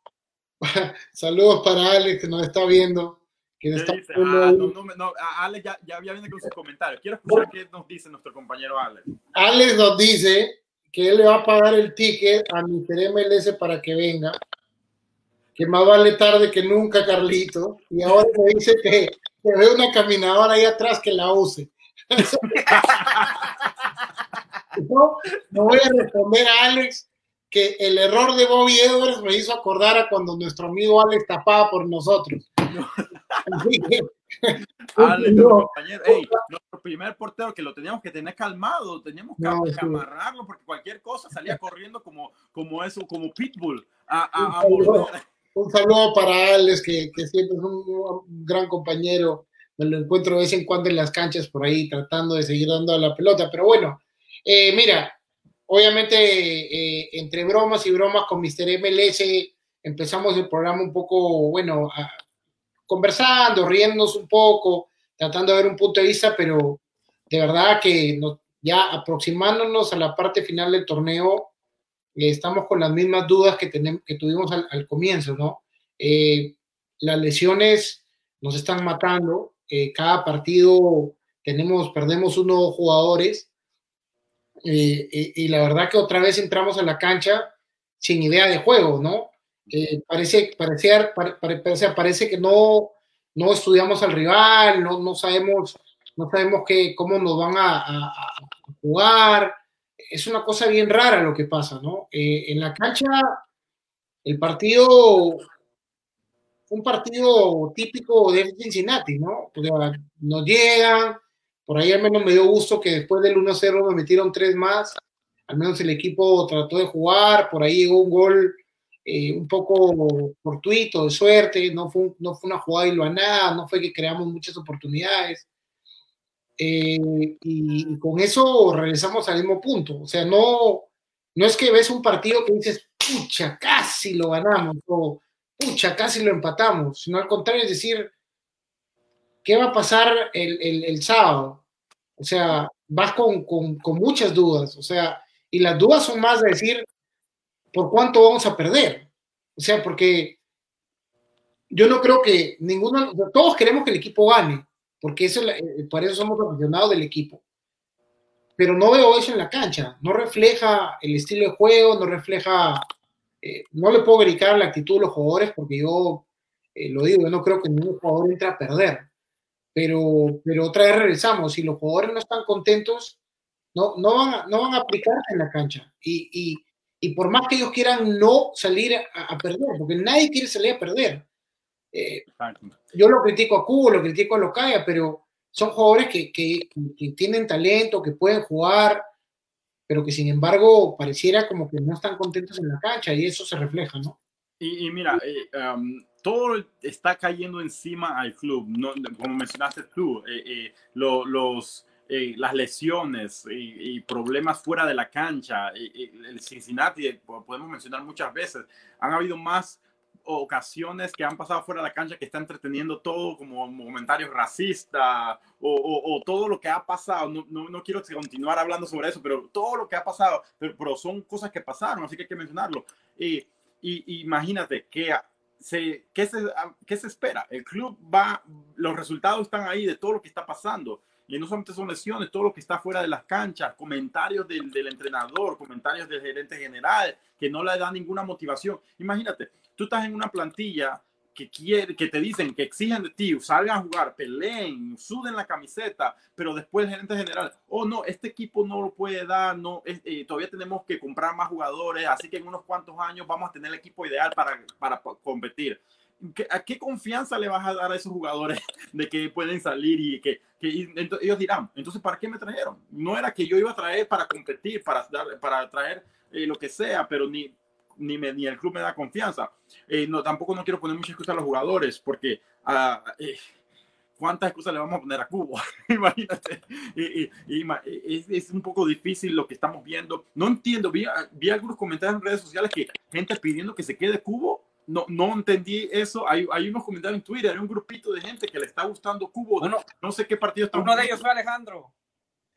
saludos para Alex que nos está viendo. Que ¿Qué está dice? Ah, no, no, no, Ale ya, ya, ya viene con sus comentarios. Quiero escuchar qué nos dice nuestro compañero Ale. Alex nos dice que él le va a pagar el ticket a Mr. MLS para que venga. Que más vale tarde que nunca, Carlito. Y ahora me dice que, que ve una caminadora ahí atrás que la use. No, no voy a responder a Alex que el error de Bobby Edwards me hizo acordar a cuando nuestro amigo Alex tapaba por nosotros. Así que, Ale, no. nuestro compañero, ey, nuestro primer portero que lo teníamos que tener calmado, teníamos que, No, que sí. amarrarlo porque cualquier cosa salía corriendo como, como eso, como pitbull a, a, a Un saludo. morder. Un saludo para Alex, que, que siempre es un, un gran compañero. Me lo encuentro de vez en cuando en las canchas por ahí, tratando de seguir dando a la pelota. Pero bueno, eh, mira, obviamente eh, entre bromas y bromas con Mr. MLS empezamos el programa un poco, bueno, a- conversando, riéndonos un poco, tratando de ver un punto de vista, pero de verdad que ya aproximándonos a la parte final del torneo, eh, estamos con las mismas dudas que, tenemos, que tuvimos al, comienzo, ¿no? Eh, las lesiones nos están matando, eh, cada partido tenemos, perdemos unos jugadores, y la verdad que otra vez entramos a la cancha sin idea de juego, ¿no? Eh, parece, parecer, pare- pare- parece, parece que no, no estudiamos al rival, no, no sabemos, no sabemos qué, cómo nos van a, jugar. Es una cosa bien rara lo que pasa, ¿no? Eh, en la cancha el partido un partido típico de Cincinnati, ¿no? nos llegan, por ahí al menos me dio gusto que después del 1-0 me metieron tres más, al menos el equipo trató de jugar, por ahí llegó un gol eh, un poco fortuito, de suerte, no fue, no fue una jugada y no fue que creamos muchas oportunidades. Eh, y, con eso regresamos al mismo punto. O sea, no, no es que ves un partido que dices, pucha, casi lo ganamos, o pucha, casi lo empatamos, sino al contrario, es decir, ¿qué va a pasar el, el, sábado? O sea, vas con, con, con, muchas dudas, o sea, y las dudas son más de decir, ¿por cuánto vamos a perder? O sea, porque yo no creo que ninguno, todos queremos que el equipo gane, porque eso, eh, por eso somos aficionados del equipo. Pero no veo eso en la cancha, no refleja el estilo de juego, no refleja, eh, no le puedo dedicar la actitud de los jugadores, porque yo eh, lo digo, yo no creo que ningún jugador entre a perder. Pero, pero otra vez regresamos, si los jugadores no están contentos, no, no, van, a, no van a aplicarse en la cancha. Y, y, y, por más que ellos quieran no salir a, perder, porque nadie quiere salir a perder. Eh, yo lo critico a Cubo, lo critico a Locaya, pero son jugadores que, que, que, tienen talento, que pueden jugar, pero que sin embargo pareciera como que no están contentos en la cancha y eso se refleja, ¿no? Y, mira, eh, todo está cayendo encima al club, ¿no? como mencionaste tú, eh, los eh, las lesiones y, problemas fuera de la cancha, el Cincinnati, podemos mencionar muchas veces, han habido más ocasiones que han pasado fuera de la cancha que está entreteniendo todo como comentarios racistas o, todo lo que ha pasado. No, no, quiero continuar hablando sobre eso, pero todo lo que ha pasado, pero, son cosas que pasaron, así que hay que mencionarlo. Y, y imagínate que se, ¿qué, se, ¿qué se espera? El club va, los resultados están ahí de todo lo que está pasando. Y no solamente son lesiones, todo lo que está fuera de las canchas, comentarios del, del entrenador, comentarios del gerente general, que no le dan ninguna motivación. Imagínate, tú estás en una plantilla que quiere, que te dicen, que exigen de ti, salgan a jugar, peleen, suden la camiseta, pero después el gerente general, oh no, este equipo no lo puede dar, no, eh, todavía tenemos que comprar más jugadores, así que en unos cuantos años vamos a tener el equipo ideal para, para competir. ¿A qué confianza le vas a dar a esos jugadores de que pueden salir y que, ellos dirán, entonces, ¿para qué me trajeron? No era que yo iba a traer para competir, para, para traer eh, lo que sea, pero ni, ni, me, ni el club me da confianza. Eh, no, tampoco no quiero poner muchas excusas a los jugadores, porque uh, eh, ¿cuántas excusas le vamos a poner a Cubo? Imagínate. Y, es, es, un poco difícil lo que estamos viendo. No entiendo, vi, vi algunos comentarios en redes sociales que gente pidiendo que se quede Cubo no, no entendí eso. Hay, hay unos comentarios en Twitter, hay un grupito de gente que le está gustando Cubo. Uno, no sé qué partido está. Uno de ellos fue Alejandro.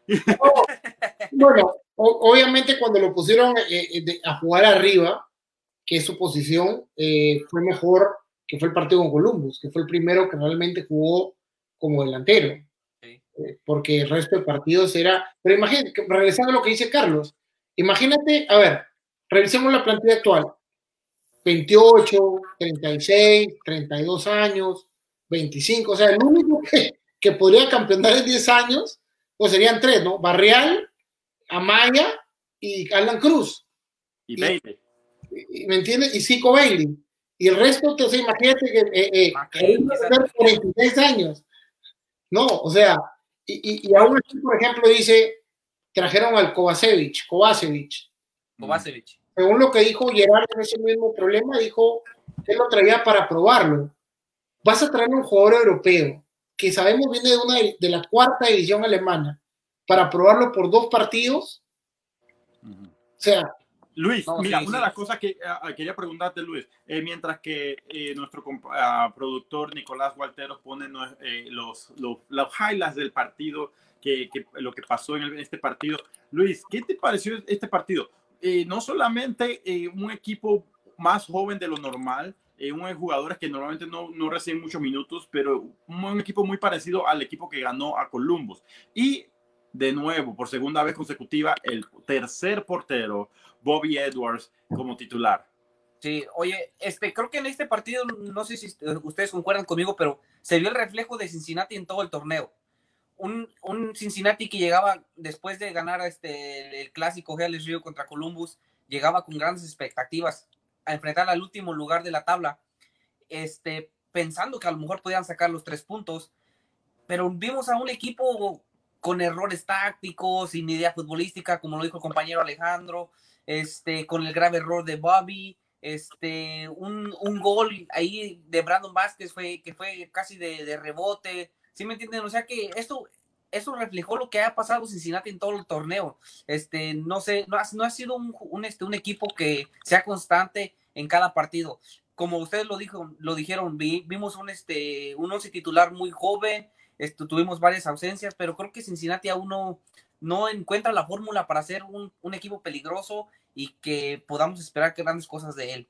bueno, obviamente cuando lo pusieron eh, eh, a jugar arriba, que es su posición, eh, fue mejor que fue el partido con Columbus, que fue el primero que realmente jugó como delantero. porque el resto de partidos era. Pero imagínate, regresando a lo que dice Carlos, imagínate, a ver, revisemos la plantilla actual. 28, 36, 32 años, 25. O sea, el único que, que podría campeonar en 10 años, pues serían tres, ¿no? Barrial, Amaya y Alan Cruz. Y, Bailey. ¿Me entiendes? Y Zico Bailey. Y el resto, entonces imagínate que eh, eh, 46 años. No, o sea, y, y, y aún así, por ejemplo, dice, trajeron al Kovacevic, Kovacevic. Kovacevic según lo que dijo Gerard en ese mismo problema, dijo que lo traía para probarlo. Vas a traer un jugador europeo que sabemos viene de, una, de la cuarta división alemana para probarlo por dos partidos. O sea, Luis, mira, una de las cosas que ah, ah, quería preguntarte, Luis, eh, mientras que eh, nuestro uh, productor Nicolás Walteros pone eh, los, los, los, highlights del partido, que, que, lo que pasó en este partido. Luis, ¿qué te pareció este partido? Eh, no solamente eh, un equipo más joven de lo normal, eh, unos jugadores que normalmente no, no, reciben muchos minutos, pero un, equipo muy parecido al equipo que ganó a Columbus. Y de nuevo, por segunda vez consecutiva, el tercer portero, Bobby Edwards, como titular. Sí, oye, este, creo que en este partido, no sé si ustedes concuerdan conmigo, pero se vio el reflejo de Cincinnati en todo el torneo un, Cincinnati que llegaba después de ganar este, el clásico Gales Rio contra Columbus, llegaba con grandes expectativas. a enfrentar al último lugar de la tabla, este, pensando que a lo mejor podían sacar los tres puntos, pero vimos a un equipo con errores tácticos, sin idea futbolística, como lo dijo el compañero Alejandro, este, con el grave error de Bobby, este, un, un gol ahí de Brandon Vázquez fue, que fue casi de, de rebote, ¿sí me entienden? O sea que esto, eso reflejó lo que ha pasado Cincinnati en todo el torneo. Este, no sé, no ha, no ha sido un, este, un equipo que sea constante en cada partido. Como ustedes lo, dijo, lo dijeron, vi, vimos un, este, un once titular muy joven, esto, tuvimos varias ausencias, pero creo que Cincinnati aún no, no encuentra la fórmula para ser un, equipo peligroso y que podamos esperar grandes cosas de él.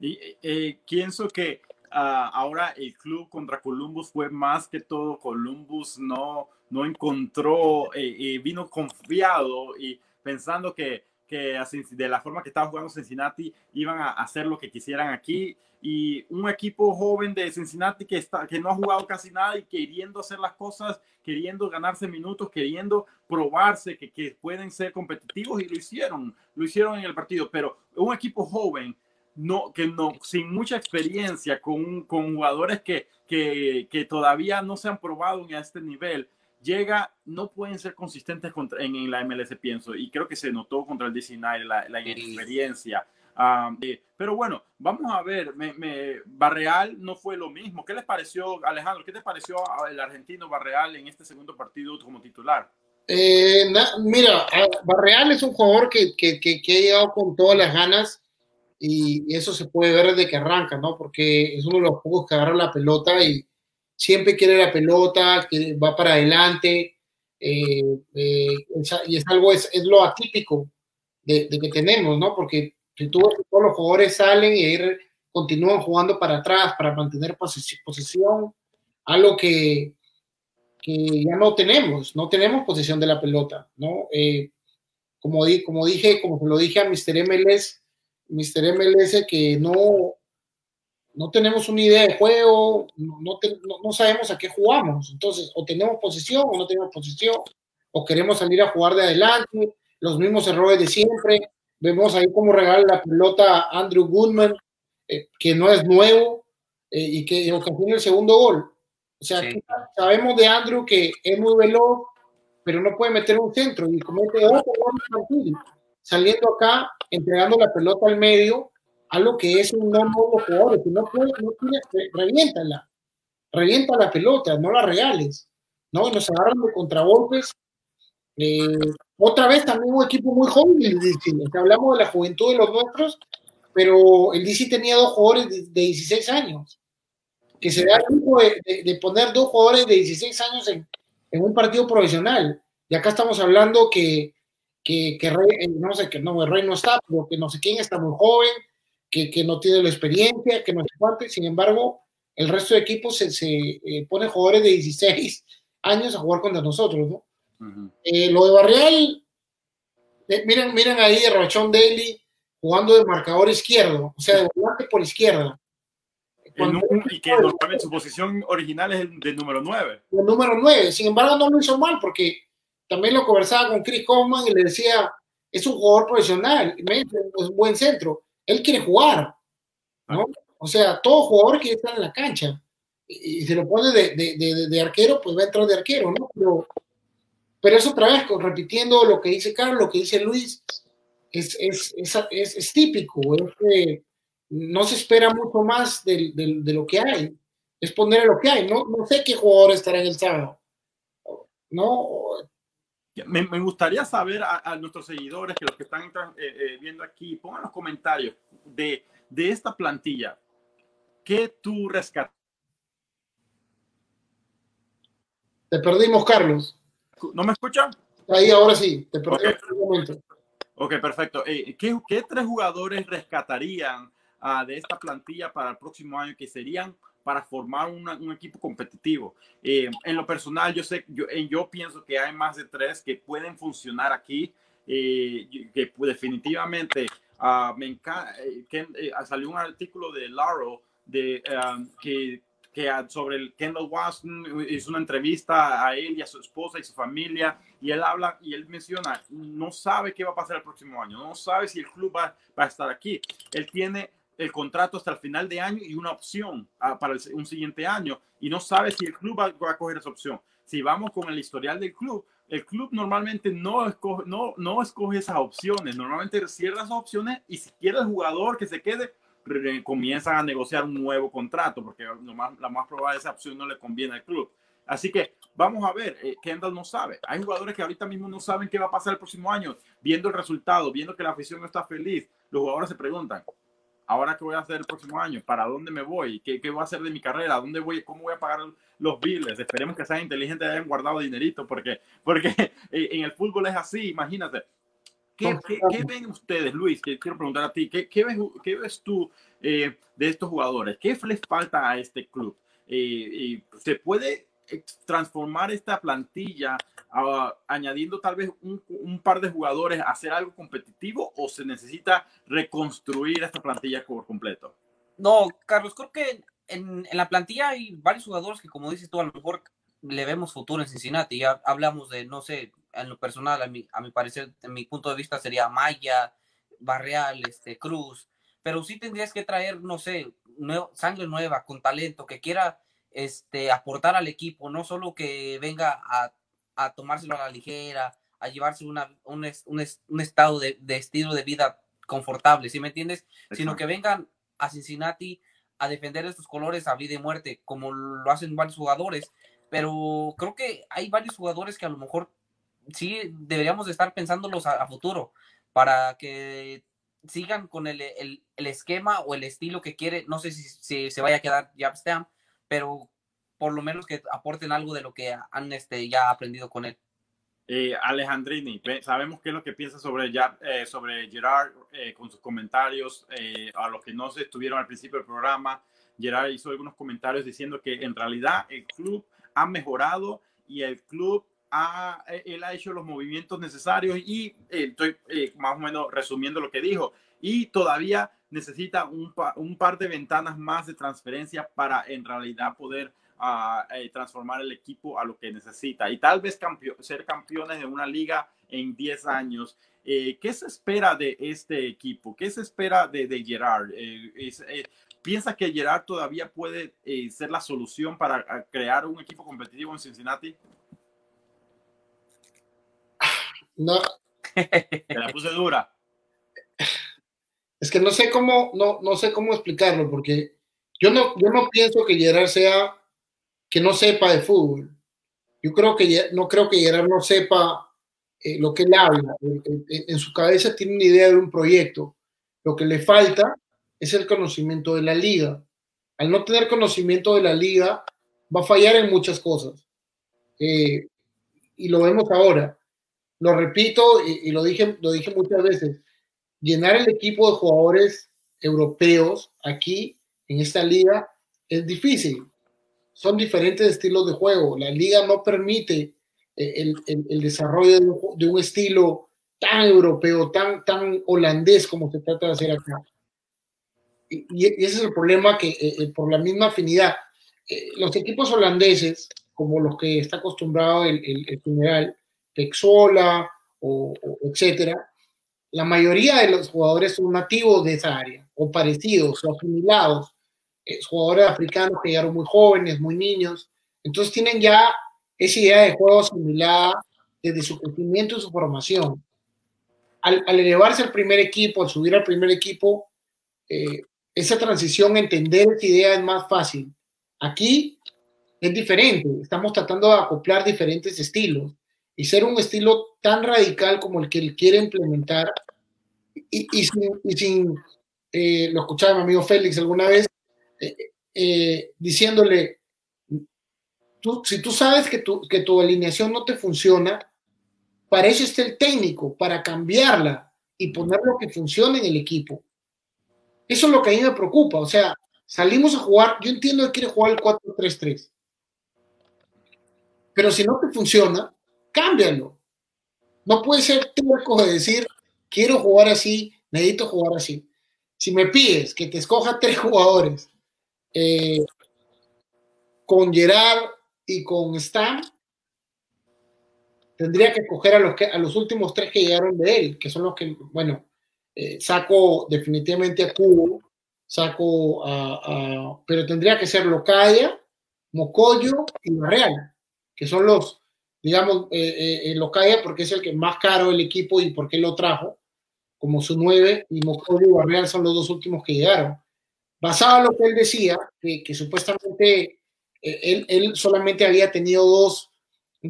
Y eh, pienso que uh, ahora el club contra Columbus fue más que todo Columbus no, no encontró, eh, eh, vino confiado y pensando que, que de la forma que estaba jugando Cincinnati iban a hacer lo que quisieran aquí. Y un equipo joven de Cincinnati que, está, que no ha jugado casi nada y queriendo hacer las cosas, queriendo ganarse minutos, queriendo probarse que, que pueden ser competitivos y lo hicieron, lo hicieron en el partido, pero un equipo joven no, que no, sin mucha experiencia, con, con jugadores que, que, que, todavía no se han probado en este nivel, llega, no pueden ser consistentes contra, en, en, la MLS, pienso, y creo que se notó contra el DC la, la inexperiencia. Um, eh, pero bueno, vamos a ver, me, me, Barreal no fue lo mismo. ¿Qué les pareció, Alejandro? ¿Qué te pareció el argentino Barreal en este segundo partido como titular? Eh, na, mira, Barreal es un jugador que, que, que, que ha llegado con todas las ganas y eso se puede ver desde que arranca, ¿no? Porque es uno de los pocos que agarra la pelota y siempre quiere la pelota, que va para adelante, eh, eh, y es algo, es, es lo atípico de, de, que tenemos, ¿no? Porque si tú todos los jugadores salen y ahí continúan jugando para atrás para mantener posesión, algo que, que ya no tenemos, no tenemos posesión de la pelota, ¿no? Eh, como, di, como dije, como lo dije a Mr. MLS, Mr. MLS que no, no tenemos una idea de juego, no, te, no, no, sabemos a qué jugamos. Entonces, o tenemos posición o no tenemos posición, o queremos salir a jugar de adelante, los mismos errores de siempre. Vemos ahí cómo regala la pelota Andrew Goodman, eh, que no es nuevo eh, y que ocasiona el segundo gol. O sea, sí. sabemos de Andrew que es muy veloz, pero no puede meter un centro y comete otro gol saliendo acá, entregando la pelota al medio, algo que es un no nuevo jugador, que no puede, no tiene, reviéntala, revienta la pelota, no la regales, ¿no? Nos agarran de contragolpes. Eh, otra vez también un equipo muy joven, el DC, hablamos de la juventud de los nuestros, pero el DC tenía dos jugadores de, de 16 años, que se da el de, de, poner dos jugadores de 16 años en, en un partido profesional. Y acá estamos hablando que que, que Rey, eh, no sé, que no, Rey no está, pero que no sé quién está muy joven, que, que no tiene la experiencia, que no sé cuánto, sin embargo, el resto de equipos se, se eh, pone jugadores de 16 años a jugar contra nosotros, ¿no? Uh -huh. eh, lo de Barreal, eh, miren, miren ahí a Rachón Daly jugando de marcador izquierdo, o sea, de volante por izquierda. Cuando, y que normalmente su posición original es el del número 9. El número 9, sin embargo, no lo hizo mal porque también lo conversaba con Chris Kaufman y le decía, es un jugador profesional, es un buen centro, él quiere jugar, ¿no? O sea, todo jugador quiere estar en la cancha y, se lo pone de, de, de, de, arquero, pues va a entrar de arquero, ¿no? Pero, pero es otra vez, repitiendo lo que dice Carlos, lo que dice Luis, es, es, es, es típico, que no se espera mucho más de, lo que hay, es poner lo que hay, no, no sé qué jugador estará en el sábado, ¿no? Me, me, gustaría saber a, a, nuestros seguidores, que los que están eh, eh, viendo aquí, pongan los comentarios de, de esta plantilla. ¿Qué tú rescatas? Te perdimos, Carlos. ¿No me escuchan? Ahí, ahora sí, te perdimos okay. un momento. Ok, perfecto. Eh, ¿qué, ¿qué, tres jugadores rescatarían uh, de esta plantilla para el próximo año que serían para formar una, un equipo competitivo. Eh, en lo personal, yo sé, yo, yo pienso que hay más de tres que pueden funcionar aquí, eh, que definitivamente uh, me encanta, que uh, salió un artículo de Laro de, um, que que sobre el Kendall Watson hizo una entrevista a él y a su esposa y su familia y él habla y él menciona, no sabe qué va a pasar el próximo año, no sabe si el club va, va a estar aquí. Él tiene el contrato hasta el final de año y una opción ah, para un siguiente año y no sabe si el club va, a coger esa opción. Si vamos con el historial del club, el club normalmente no escoge, no, no escoge esas opciones, normalmente cierra esas opciones y si quiere el jugador que se quede, comienzan a negociar un nuevo contrato, porque lo más, la más probable esa opción no le conviene al club. Así que vamos a ver, eh, Kendall no sabe. Hay jugadores que ahorita mismo no saben qué va a pasar el próximo año, viendo el resultado, viendo que la afición no está feliz. Los jugadores se preguntan, ¿ahora qué voy a hacer el próximo año? ¿Para dónde me voy? ¿Qué, qué voy a hacer de mi carrera? ¿Dónde voy? ¿Cómo voy a pagar los billes? Esperemos que sean inteligentes y hayan guardado dinerito, porque, porque en el fútbol es así, imagínate ¿Qué, ven ustedes, Luis? Que quiero preguntar a ti, ¿qué, ves, ves, tú eh, de estos jugadores? ¿Qué les falta a este club? Eh, ¿Se puede transformar esta plantilla añadiendo tal vez un, par de jugadores hacer algo competitivo o se necesita reconstruir esta plantilla por completo? No, Carlos, creo que en, la plantilla hay varios jugadores que, como dices tú, a lo mejor le vemos futuro en Cincinnati. Ya hablamos de, no sé, en lo personal, a mi, a mi parecer, en mi punto de vista, sería Maya, Barreal, este, Cruz, pero sí tendrías que traer, no sé, sangre nueva, con talento, que quiera este, aportar al equipo, no solo que venga a, a tomárselo a la ligera, a llevarse una, un, un, estado de, de, estilo de vida confortable, ¿sí me entiendes? Sino que vengan a Cincinnati a defender estos colores a vida y muerte, como lo hacen varios jugadores, pero creo que hay varios jugadores que a lo mejor sí deberíamos estar pensándolos a, futuro para que sigan con el, esquema o el estilo que quiere. No sé si, se vaya a quedar Stamp, pero por lo menos que aporten algo de lo que han este, ya aprendido con él. Eh, Alejandrini, sabemos qué es lo que piensa sobre, eh, sobre Gerard eh, con sus comentarios. a los que no se estuvieron al principio del programa, Gerard hizo algunos comentarios diciendo que en realidad el club ha mejorado y el club ha, eh, él ha hecho los movimientos necesarios y eh, estoy eh, más o menos resumiendo lo que dijo. Y todavía necesita un, un par de ventanas más de transferencia para en realidad poder ah, transformar el equipo a lo que necesita. Y tal vez ser campeones de una liga en 10 años. ¿Qué se espera de este equipo? ¿Qué se espera de, de Gerard? ¿Piensa que Gerard todavía puede ser la solución para ah, crear un equipo competitivo en Cincinnati? No. Te la puse dura. Es que no sé cómo, no, no sé cómo explicarlo, porque yo no, yo no pienso que Gerard sea que no sepa de fútbol. Yo creo que no creo que Gerard no sepa eh, lo que él habla. En, su cabeza tiene una idea de un proyecto. Lo que le falta es el conocimiento de la liga. Al no tener conocimiento de la liga, va a fallar en muchas cosas. Eh, y lo vemos ahora lo repito y, lo, dije, lo dije muchas veces, llenar el equipo de jugadores europeos aquí en esta liga es difícil. Son diferentes estilos de juego. La liga no permite eh, el, desarrollo de un, estilo tan europeo, tan, tan holandés como se trata de hacer acá. Y, ese es el problema que eh, eh, por la misma afinidad, los equipos holandeses, como los que está acostumbrado el, el general, Texola o, etcétera, la mayoría de los jugadores son nativos de esa área, o parecidos, o asimilados. Eh, jugadores africanos que llegaron muy jóvenes, muy niños. Entonces tienen ya esa idea de juego asimilada desde su crecimiento y su formación. Al, elevarse al primer equipo, al subir al primer equipo, eh, esa transición, entender esa idea es más fácil. Aquí es diferente, estamos tratando de acoplar diferentes estilos y ser un estilo tan radical como el que él quiere implementar y, sin, eh, lo escuchaba mi amigo Félix alguna vez, eh, eh, diciéndole, tú, si tú sabes que tu, que tu alineación no te funciona, para eso está el técnico, para cambiarla y poner lo que funcione en el equipo. Eso es lo que a mí me preocupa, o sea, salimos a jugar, yo entiendo que quiere jugar el 4-3-3, pero si no te funciona, cámbialo. No puede ser terco de decir, quiero jugar así, necesito jugar así. Si me pides que te escoja tres jugadores, eh, con Gerard y con Stan, tendría que escoger a los, que, a los últimos tres que llegaron de él, que son los que, bueno, eh, saco definitivamente a Cubo, saco a, pero tendría que ser Locaya, Mocoyo y Real, que son los, digamos, eh, eh, Locaya porque es el que más caro el equipo y porque lo trajo, como su nueve, y Mocoyo y Barreal son los dos últimos que llegaron. Basado en lo que él decía, que, que supuestamente él, él solamente había tenido dos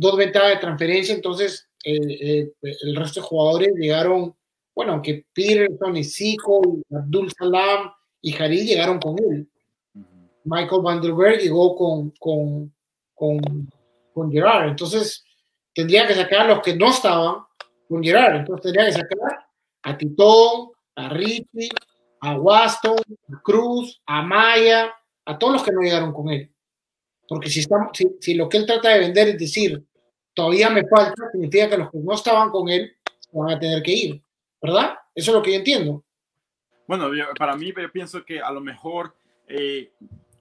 dos ventajas de transferencia, entonces eh, eh, el resto de jugadores llegaron, bueno, aunque Peterson y Zico, Abdul Salam y Harid llegaron con él. Michael Vanderberg llegó con, con, con, con Gerard, entonces tendría que sacar a los que no estaban con Gerard, entonces tendría que sacar a Titón, a Richie, a Waston, a Cruz, a Maya, a todos los que no llegaron con él. Porque si, estamos, si, lo que él trata de vender es decir, todavía me falta, significa que los que no estaban con él van a tener que ir, ¿verdad? Eso es lo que yo entiendo. Bueno, para mí pienso que a lo mejor eh,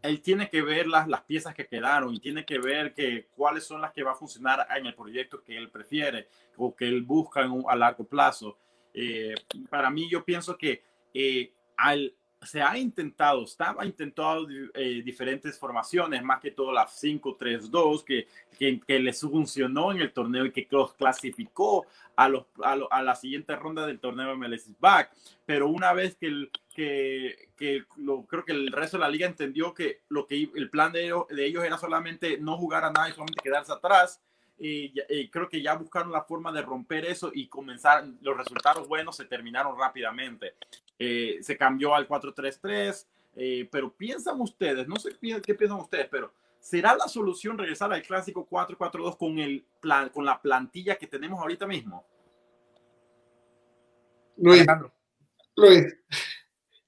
él tiene que ver las, las piezas que quedaron y tiene que ver que cuáles son las que va a funcionar en el proyecto que él prefiere o que él busca a largo plazo. Eh, para mí yo pienso que eh, al, se ha intentado, estaba intentado eh, diferentes formaciones, más que todo la 5-3-2, que, que, les funcionó en el torneo y que los clasificó a, los, a, la siguiente ronda del torneo MLS Back. Pero una vez que, el, que, que lo, creo que el resto de la liga entendió que, lo que el plan de ellos, de ellos era solamente no jugar a nada y solamente quedarse atrás, y, creo que ya buscaron la forma de romper eso y comenzar, los resultados buenos se terminaron rápidamente. Eh, se cambió al 4-3-3, eh, pero piensan ustedes, no sé qué piensan ustedes, pero ¿será la solución regresar al clásico 4-4-2 con, el plan, con la plantilla que tenemos ahorita mismo? Luis, Luis,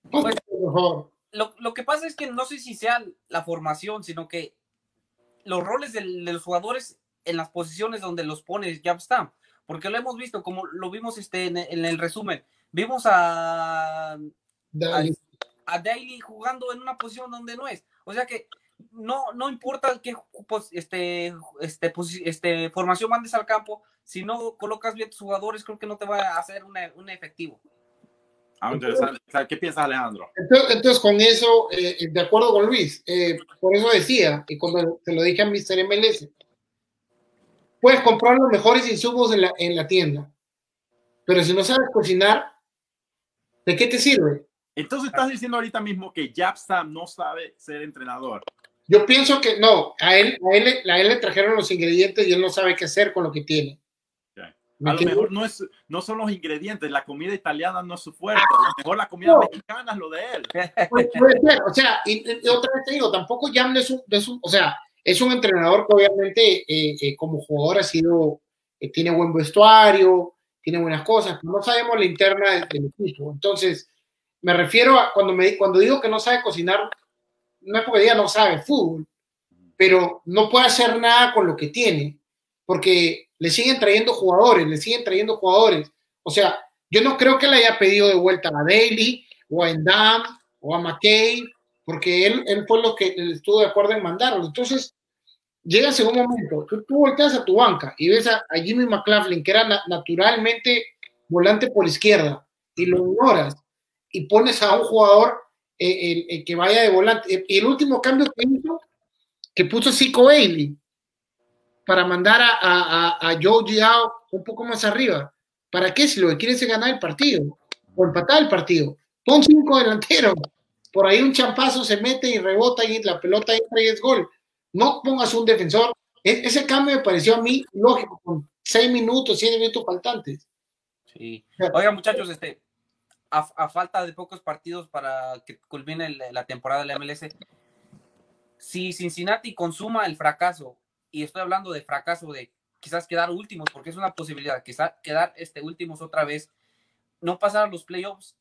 pues, lo, lo, que pasa es que no sé si sea la formación, sino que los roles de los jugadores en las posiciones donde los pones ya están. Porque lo hemos visto, como lo vimos este, en, el resumen. Vimos a, a, Daily jugando en una posición donde no es. O sea que no, no importa qué pues, este, este, este, formación mandes al campo, si no colocas bien tus jugadores, creo que no te va a hacer un efectivo. Ah, ¿Qué piensas, Alejandro? Entonces, con eso, eh, de acuerdo con Luis, eh, por eso decía, y cuando te lo dije a Mr. MLS, puedes comprar los mejores insumos en la, en la tienda, pero si no sabes cocinar, ¿de qué te sirve? Entonces estás diciendo ahorita mismo que Japstam no sabe ser entrenador. Yo pienso que no, a él, a él, a él le trajeron los ingredientes y él no sabe qué hacer con lo que tiene. A lo mejor no, es, no son los ingredientes, la comida italiana no es su fuerte, a lo mejor la comida mexicana es lo de él. Puede ser, o sea, y, otra vez te digo, tampoco Jam es un, es un, o sea, es un entrenador que obviamente eh, eh, como jugador ha sido, eh, tiene buen vestuario, tiene buenas cosas, no sabemos la interna del, equipo. Entonces, me refiero a cuando, me, cuando digo que no sabe cocinar, no es porque diga no sabe fútbol, pero no puede hacer nada con lo que tiene, porque le siguen trayendo jugadores, le siguen trayendo jugadores. O sea, yo no creo que le haya pedido de vuelta a Daly o a Endam o a McKay, porque él, él fue lo que estuvo de acuerdo en mandarlo. Entonces, llegas en un momento, tú, tú, volteas a tu banca y ves a, Jimmy McLaughlin, que era naturalmente volante por izquierda, y lo ignoras, y pones a un jugador eh, que vaya de volante. Y el último cambio que hizo, que puso Zico Bailey, para mandar a, a, a Joe Giao un poco más arriba. ¿Para qué? Si lo que quieres es ganar el partido o empatar el partido. Pon cinco delanteros. Por ahí un champazo se mete y rebota y la pelota entra y es gol no pongas un defensor. E, ese cambio me pareció a mí lógico, con seis minutos, siete minutos faltantes. Sí. Oigan, muchachos, este, a, falta de pocos partidos para que culmine la temporada de la MLS, si Cincinnati consuma el fracaso, y estoy hablando de fracaso de quizás quedar últimos, porque es una posibilidad, quizás quedar este últimos otra vez, no pasar a los playoffs,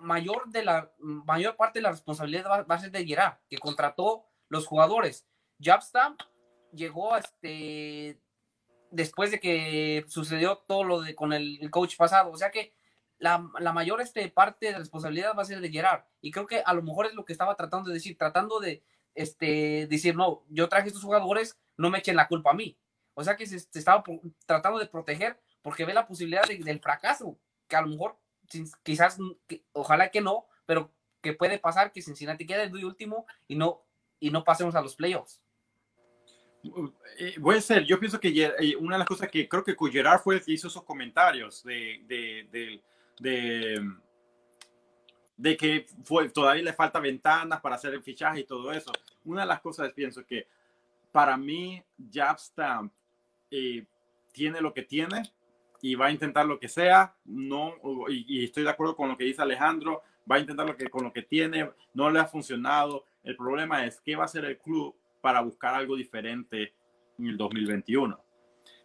mayor de la mayor parte de la responsabilidad va, va a ser de Gerard, que contrató los jugadores. Jobstam llegó este, después de que sucedió todo lo de con el, coach pasado. O sea que la, mayor este, parte de responsabilidad va a ser de Gerard. Y creo que a lo mejor es lo que estaba tratando de decir, tratando de, este, decir, no, yo traje estos jugadores, no me echen la culpa a mí. O sea que se, estaba tratando de proteger porque ve la posibilidad del fracaso, que a lo mejor, quizás, ojalá que no, pero que puede pasar que Cincinnati quede el último y no, y no pasemos a los playoffs. Eh, puede ser, yo pienso que eh, una de las cosas que creo que Gerard fue el que hizo esos comentarios de, de, de, que todavía le falta ventanas para hacer el fichaje y todo eso. Una de las cosas pienso que para mí Jab Stamp eh, tiene lo que tiene y va a intentar lo que sea, no, y, estoy de acuerdo con lo que dice Alejandro, va a intentar lo que, con lo que tiene, no le ha funcionado. El problema es qué va a hacer el club para buscar algo diferente en el 2021.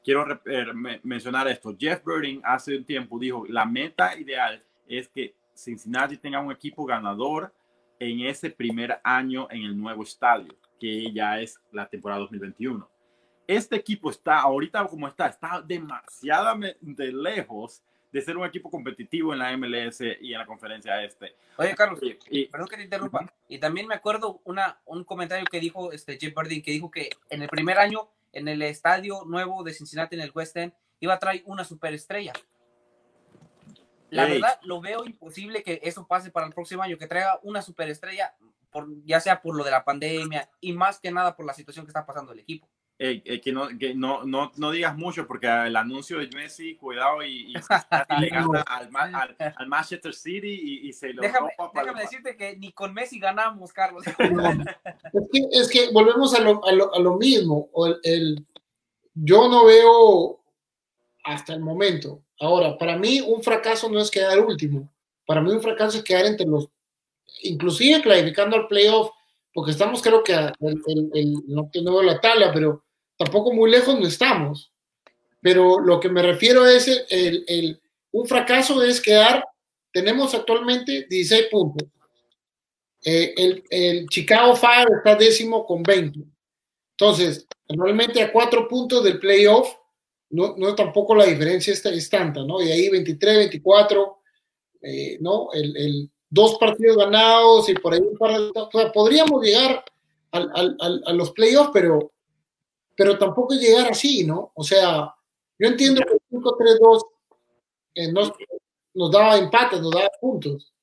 Quiero eh, mencionar esto. Jeff Birding hace un tiempo dijo, la meta ideal es que Cincinnati tenga un equipo ganador en ese primer año en el nuevo estadio, que ya es la temporada 2021. Este equipo está, ahorita como está, está demasiadamente lejos de ser un equipo competitivo en la MLS y en la conferencia este. Oye, Carlos, y, perdón que te interrumpa. Y también me acuerdo una, un comentario que dijo este Jeff Birding, que dijo que en el primer año, en el estadio nuevo de Cincinnati, en el West End, iba a traer una superestrella. La verdad, lo veo imposible que eso pase para el próximo año, que traiga una superestrella, por, ya sea por lo de la pandemia y más que nada por la situación que está pasando el equipo. Eh, que, no, que no, no, no, digas mucho porque el anuncio de Messi, cuidado, y, y le gana al, al, al, Manchester City y, y se lo Déjame, déjame decirte que ni con Messi ganamos, Carlos. es, que, es que volvemos a lo, a lo, a lo mismo. El, el, yo no veo hasta el momento. Ahora, para mí un fracaso no es quedar último. Para mí un fracaso es quedar entre los, inclusive clasificando al playoff porque estamos creo que el, el, no tengo la tabla, pero tampoco muy lejos no estamos. Pero lo que me refiero es el, el, un fracaso es quedar, tenemos actualmente 16 puntos. Eh, el, el, Chicago Fire está décimo con 20. Entonces, normalmente a cuatro puntos del playoff, no, no tampoco la diferencia es, es tanta, ¿no? Y ahí 23, 24, eh, ¿no? El, el, dos partidos ganados y por ahí un par de, o sea, podríamos llegar al, al, a los playoffs, pero, pero tampoco llegar así, ¿no? O sea, yo entiendo que el 5-3-2 eh, nos, nos daba empate, nos daba puntos.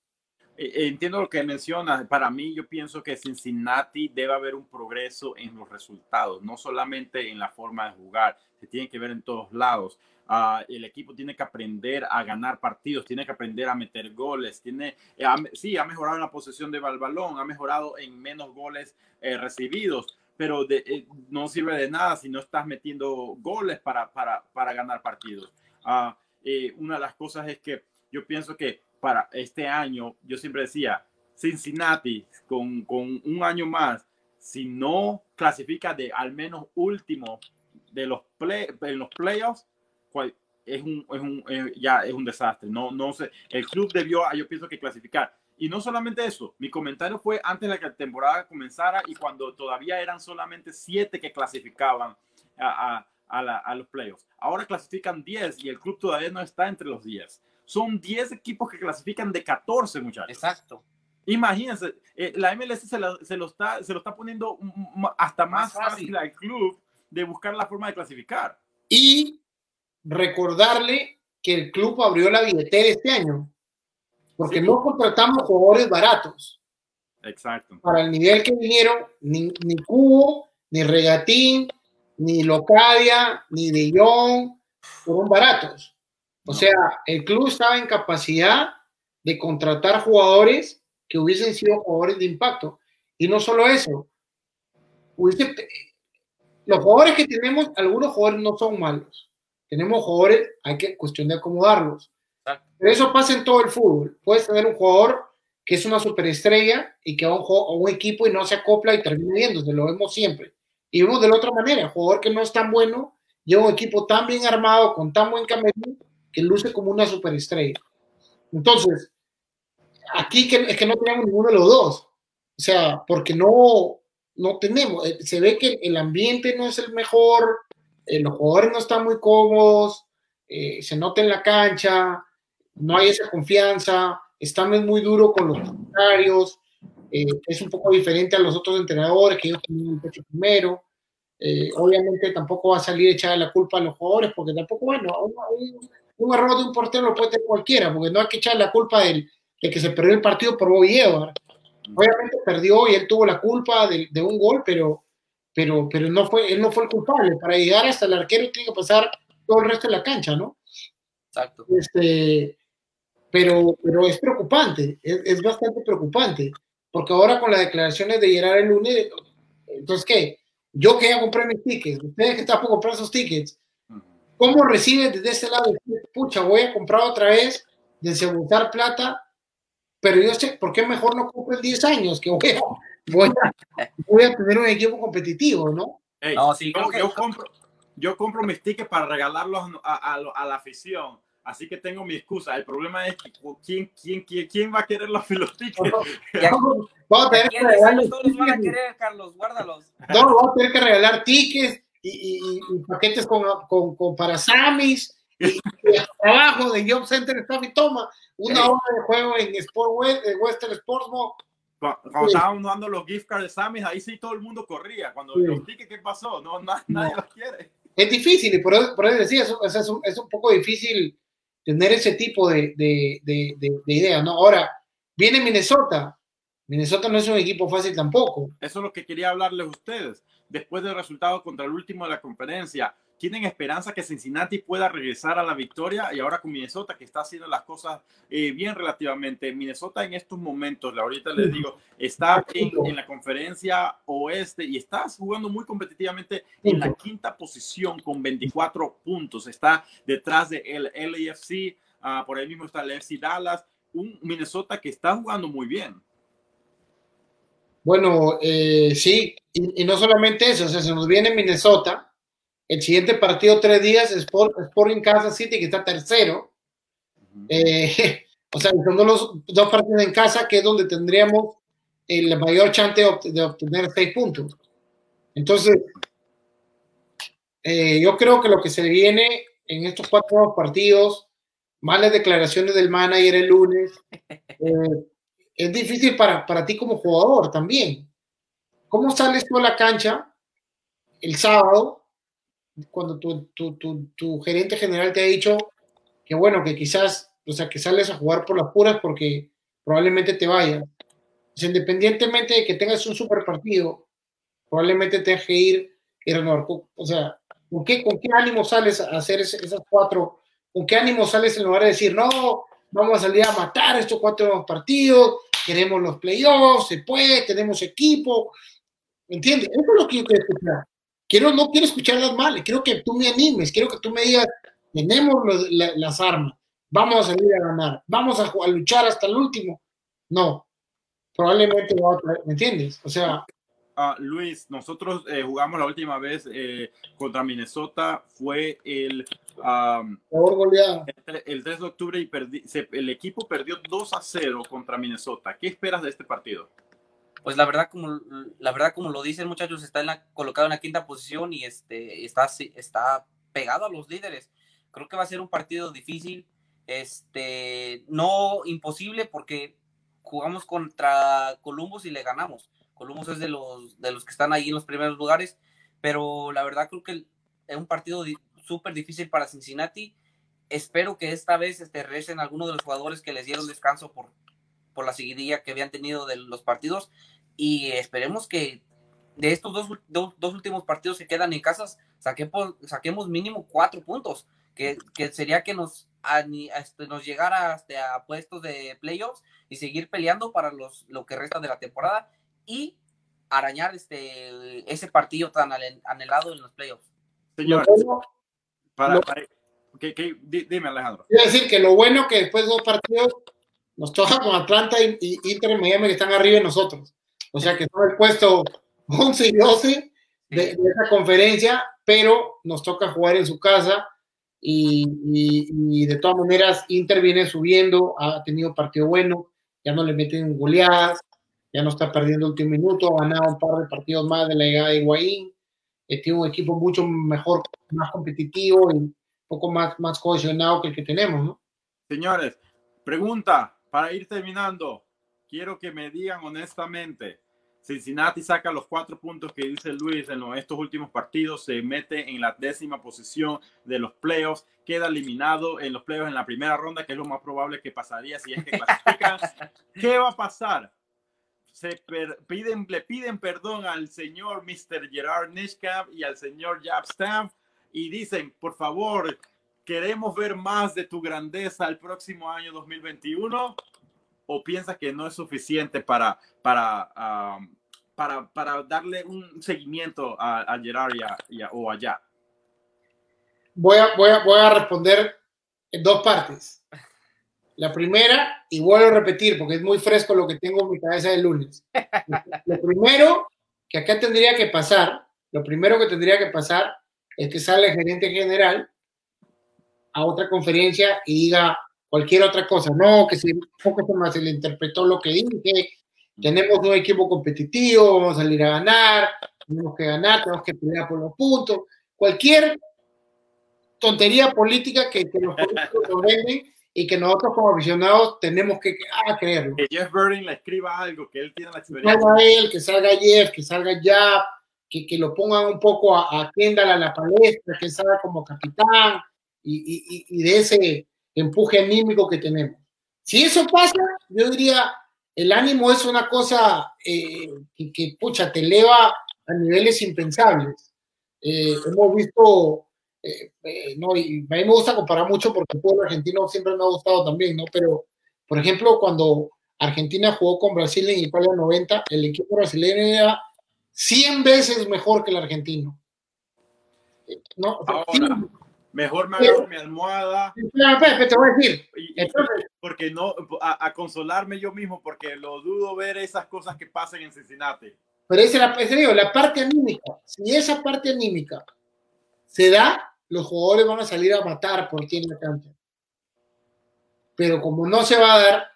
Eh, eh, entiendo lo que menciona. Para mí, yo pienso que Cincinnati debe haber un progreso en los resultados, no solamente en la forma de jugar, se tiene que ver en todos lados. Uh, el equipo tiene que aprender a ganar partidos, tiene que aprender a meter goles, tiene, eh, sí, ha mejorado en la posesión de balón, ha mejorado en menos goles eh, recibidos, pero de, eh, no sirve de nada si no estás metiendo goles para, para, para ganar partidos. Uh, una de las cosas es que yo pienso que para este año, yo siempre decía, Cincinnati con, con un año más, si no clasifica de al menos último de los, play, en los playoffs, es un, es un eh, ya es un desastre. No, no sé, el club debió, yo pienso que clasificar. Y no solamente eso, mi comentario fue antes de que la temporada comenzara y cuando todavía eran solamente siete que clasificaban a, a, a, la, a los playoffs. Ahora clasifican 10 y el club todavía no está entre los 10. Son 10 equipos que clasifican de 14, muchachos. Exacto. Imagínense, eh, la MLS se lo, se lo, está, se lo está poniendo hasta más, más fácil al club de buscar la forma de clasificar. Y recordarle que el club abrió la billetera este año, porque no contratamos jugadores baratos. Exacto. Para el nivel que vinieron, ni, ni Cubo, ni Regatín, ni Locadia, ni De Jong, fueron baratos. O sea, el club estaba en capacidad de contratar jugadores que hubiesen sido jugadores de impacto. Y no solo eso, los jugadores que tenemos, algunos jugadores no son malos tenemos jugadores, hay que cuestión de acomodarlos. Pero eso pasa en todo el fútbol. Puedes tener un jugador que es una superestrella y que va a un, equipo y no se acopla y termina yéndose, lo vemos siempre. Y vemos de la otra manera, el jugador que no es tan bueno, lleva un equipo tan bien armado, con tan buen camerino, que luce como una superestrella. Entonces, aquí que, es que no tenemos ninguno de los dos. O sea, porque no, no tenemos, eh, se ve que el ambiente no es el mejor, eh, los jugadores no están muy cómodos, eh, se nota en la cancha, no hay esa confianza, estamos muy duro con los comentarios. eh, es un poco diferente a los otros entrenadores que ellos tienen el pecho primero. Eh, obviamente tampoco va a salir echar la culpa a los jugadores, porque tampoco, bueno, un, un, error de un portero lo puede tener cualquiera, porque no hay que echar la culpa del, de que se perdió el partido por Bobby Edwards. Obviamente perdió y él tuvo la culpa de, de, un gol, pero, pero, pero no fue, él no fue el culpable. Para llegar hasta el arquero tiene que pasar todo el resto de la cancha, ¿no? Exacto. Este, pero, pero es preocupante, es, es, bastante preocupante, porque ahora con las declaraciones de Gerard el lunes, entonces, ¿qué? Yo que ya compré mis tickets, ustedes que están por comprar esos tickets, ¿cómo reciben desde ese lado? Pucha, voy a comprar otra vez, desembolsar plata, pero yo sé, ¿por qué mejor no compro en 10 años? Que voy a, voy a, voy a tener un equipo competitivo, ¿no? Hey, no sí, yo, yo, compro, yo compro mis tickets para regalarlos a, a, a la afición Así que tengo mi excusa. El problema es que, ¿quién, quién, quién, quién va a querer los, tickets? Vamos, vamos a tener que regalar los todos van a querer, Carlos, guárdalos. No, vamos a tener que regalar tickets y, y, y paquetes con, con, con para Samis y, y trabajo de Job Center Staff y toma una hora de juego en Sport West, Western Sports Mall. Cuando, estábamos dando los gift cards de Samis, ahí sí todo el mundo corría. Cuando sí. los tickets, ¿qué pasó? No, na, nadie los quiere. Es difícil, y por eso, por eso decía, es, es, un, es un poco difícil tener ese tipo de, de, de, de, idea, ¿no? Ahora, viene Minnesota. Minnesota no es un equipo fácil tampoco. Eso es lo que quería hablarles a ustedes. Después del resultado contra el último de la conferencia, ¿tienen esperanza que Cincinnati pueda regresar a la victoria? Y ahora con Minnesota, que está haciendo las cosas eh, bien relativamente. Minnesota en estos momentos, ahorita les digo, está en, en, la conferencia oeste y está jugando muy competitivamente en la quinta posición con 24 puntos. Está detrás de el LAFC, uh, por ahí mismo está el FC Dallas, un Minnesota que está jugando muy bien. Bueno, eh, sí, y, y, no solamente eso, o sea, se nos viene Minnesota, el siguiente partido tres días, Sport, Sporting Kansas City, que está tercero, eh, o sea, son los dos partidos en casa, que es donde tendríamos el mayor chance de, obtener seis puntos. Entonces, eh, yo creo que lo que se viene en estos cuatro partidos, malas declaraciones del manager el lunes, eh, es difícil para, para ti como jugador también. ¿Cómo sales tú a la cancha el sábado cuando tu, tu, tu, tu, gerente general te ha dicho que bueno, que quizás, o sea, que sales a jugar por las puras porque probablemente te vayas? Sea, independientemente de que tengas un super partido, probablemente tengas que ir y renovar. O sea, ¿con qué, ¿con qué ánimo sales a hacer esas cuatro? ¿Con qué ánimo sales en lugar de decir, no, vamos a salir a matar estos cuatro partidos, queremos los playoffs, se puede, tenemos equipo, ¿entiendes? Eso es lo que yo quiero escuchar. Quiero, no quiero escuchar las males, quiero que tú me animes, quiero que tú me digas, tenemos los, la, las armas, vamos a salir a ganar, vamos a, a, luchar hasta el último. No, probablemente va a traer, ¿me entiendes? O sea... Uh, Luis, nosotros eh, jugamos la última vez eh, contra Minnesota, fue el, um, el, el, 3 de octubre y perdí, se, el equipo perdió 2 a 0 contra Minnesota. ¿Qué esperas de este partido? Pues la verdad, como la verdad, como lo dicen muchachos, está en la, colocado en la quinta posición y este, está, está pegado a los líderes. Creo que va a ser un partido difícil, este, no imposible porque jugamos contra Columbus y le ganamos Columbus es de los, de los que están ahí en los primeros lugares, pero la verdad creo que es un partido súper difícil para Cincinnati. Espero que esta vez este, regresen algunos de los jugadores que les dieron descanso por, por la seguidilla que habían tenido de los partidos y esperemos que de estos dos, dos, dos últimos partidos que quedan en casas saquemos, saquemos mínimo cuatro puntos, que, que sería que nos, a, este, nos llegara hasta a puestos de playoffs y seguir peleando para los, lo que resta de la temporada y arañar este, ese partido tan anhelado en los playoffs. Señor, para, para, ¿qué, qué, dime Alejandro. Quiero decir que lo bueno que después de dos partidos nos toca con Atlanta y, y Inter y Miami que están arriba de nosotros. O sea que son el puesto 11 y 12 de, de esa conferencia, pero nos toca jugar en su casa y, y, y, de todas maneras Inter viene subiendo, ha tenido partido bueno, ya no le meten goleadas, ya no está perdiendo el último minuto, ha ganado un par de partidos más de la llegada de Higuaín, eh, tiene un equipo mucho mejor, más competitivo y un poco más, más cohesionado que el que tenemos, ¿no? Señores, pregunta para ir terminando. quiero que me digan honestamente. Cincinnati saca los cuatro puntos que dice Luis en estos últimos partidos, se mete en la décima posición de los playoffs, queda eliminado en los playoffs en la primera ronda, que es lo más probable que pasaría si es que clasifican. ¿Qué va a pasar? Se piden, le piden perdón al señor Mr. Gerard Nishkamp y al señor Jab Stamp y dicen, por favor, queremos ver más de tu grandeza el próximo año 2021 o piensas que no es suficiente para, para, para, para, darle un seguimiento a, a Gerard y a, o allá? Voy a, voy, a, voy a responder en dos partes. La primera, y vuelvo a repetir porque es muy fresco lo que tengo en mi cabeza del lunes. Lo primero que acá tendría que pasar, lo primero que tendría que pasar es que sale el gerente general a otra conferencia y diga, cualquier otra cosa. No, que si un poco más se le interpretó lo que dije, tenemos un equipo competitivo, vamos a salir a ganar, tenemos que ganar, tenemos que pelear por los puntos. Cualquier tontería política que, que los políticos nos venden y que nosotros como aficionados tenemos que ah, creerlo. Que Jeff Burning le escriba algo, que él tiene la experiencia. Que salga él, que salga Jeff, que salga Jap, que, que lo pongan un poco a, a Kendall a la palestra, que salga como capitán y, y, y de ese empuje anímico que tenemos. Si eso pasa, yo diría, el ánimo es una cosa eh, que, pucha, te eleva a niveles impensables. Eh, hemos visto, eh, no, y a mí me gusta comparar mucho porque el pueblo argentino siempre me ha gustado también, ¿no? Pero, por ejemplo, cuando Argentina jugó con Brasil en Italia 90, el equipo brasileño era 100 veces mejor que el argentino. No, Mejor me agarro mi almohada. te voy a decir. porque no, a, consolarme yo mismo, porque lo dudo ver esas cosas que pasan en Cincinnati. Pero esa es la, la parte anímica. Si esa parte anímica se da, los jugadores van a salir a matar por ti en la cancha. Pero como no se va a dar,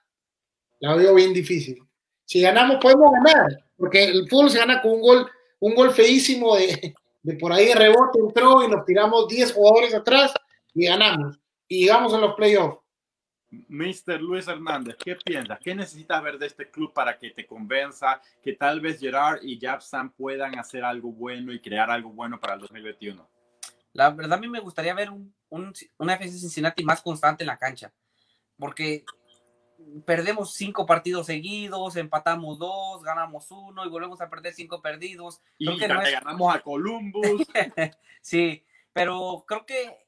la veo bien difícil. Si ganamos, podemos ganar, porque el fútbol se gana con un gol, un gol feísimo de, de por ahí de rebote entró y nos tiramos 10 jugadores atrás y ganamos. Y llegamos a los playoffs. Mr. Luis Hernández, ¿qué piensas? ¿Qué necesitas ver de este club para que te convenza que tal vez Gerard y Sam puedan hacer algo bueno y crear algo bueno para el 2021? La verdad, a mí me gustaría ver un, un, una FC Cincinnati más constante en la cancha, porque perdemos cinco partidos seguidos, empatamos dos, ganamos uno y volvemos a perder cinco perdidos. y que ganamos a Columbus. sí, pero creo que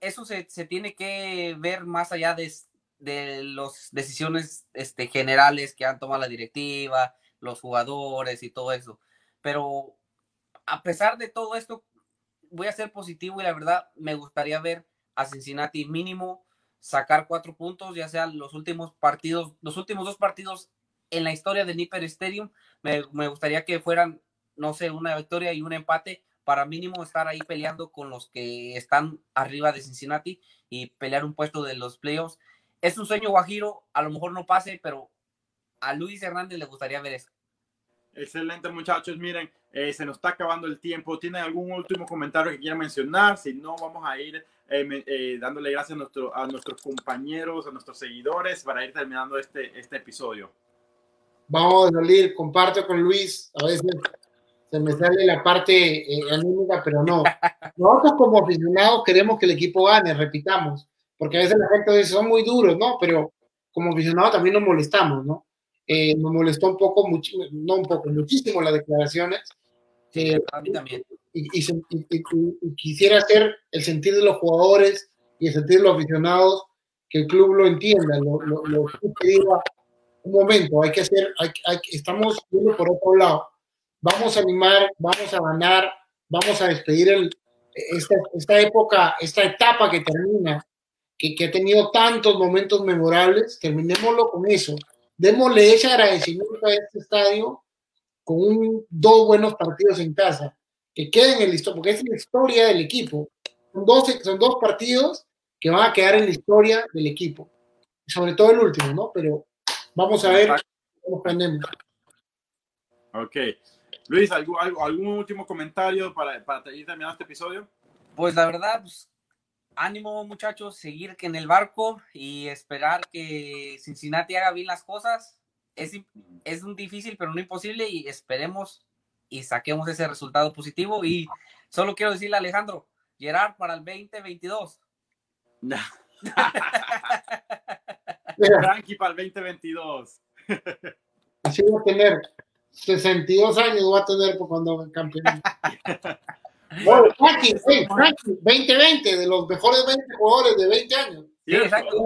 eso se, tiene que ver más allá de, de las decisiones este, generales que han tomado la directiva, los jugadores y todo eso. Pero a pesar de todo esto, voy a ser positivo y la verdad me gustaría ver a Cincinnati mínimo sacar cuatro puntos, ya sean los últimos partidos, los últimos dos partidos en la historia del Nipper Stadium, me, gustaría que fueran, no sé, una victoria y un empate para mínimo estar ahí peleando con los que están arriba de Cincinnati y pelear un puesto de los playoffs. Es un sueño guajiro, a lo mejor no pase, pero a Luis Hernández le gustaría ver eso. Excelente, muchachos. Miren, eh, se nos está acabando el tiempo. ¿Tienen algún último comentario que quieran mencionar? Si no, vamos a ir eh, eh, dándole gracias a, nuestro, a nuestros compañeros, a nuestros seguidores para ir terminando este, este episodio. Vamos a salir, comparto con Luis. A veces se me sale la parte anímica, pero no. Nosotros como aficionados queremos que el equipo gane, repitamos, porque a veces la gente dice son muy duros, ¿no? Pero como aficionados también nos molestamos, ¿no? Eh, me molestó un poco, no un poco, muchísimo las declaraciones. a mí también. Y, quisiera hacer el sentir de los jugadores y el sentir de los aficionados, que el club lo entienda, lo, lo, lo un momento, hay que hacer, hay, estamos viendo por otro lado, vamos a animar, vamos a ganar, vamos a despedir el, esta, esta época, esta etapa que termina, que, que ha tenido tantos momentos memorables, terminémoslo con eso, démosle ese agradecimiento a este estadio con un, dos buenos partidos en casa, que queden en la historia, porque es la historia del equipo. Son dos, son dos partidos que van a quedar en la historia del equipo, sobre todo el último, ¿no? Pero vamos a ver cómo aprendemos. Ok. Luis, ¿algún, algún último comentario para, para ir terminando este episodio? Pues la verdad, pues, ánimo muchachos, seguir en el barco y esperar que Cincinnati haga bien las cosas. es, es un difícil, pero no imposible y esperemos y saquemos ese resultado positivo. Y solo quiero decirle a Alejandro, Gerard para el 2022. Frankie para el 2022. Así va a tener 62 años, va a tener cuando campeón. bueno, Frankie, hey, Frankie, 2020, de los mejores 20 jugadores de 20 años. Sí, exacto.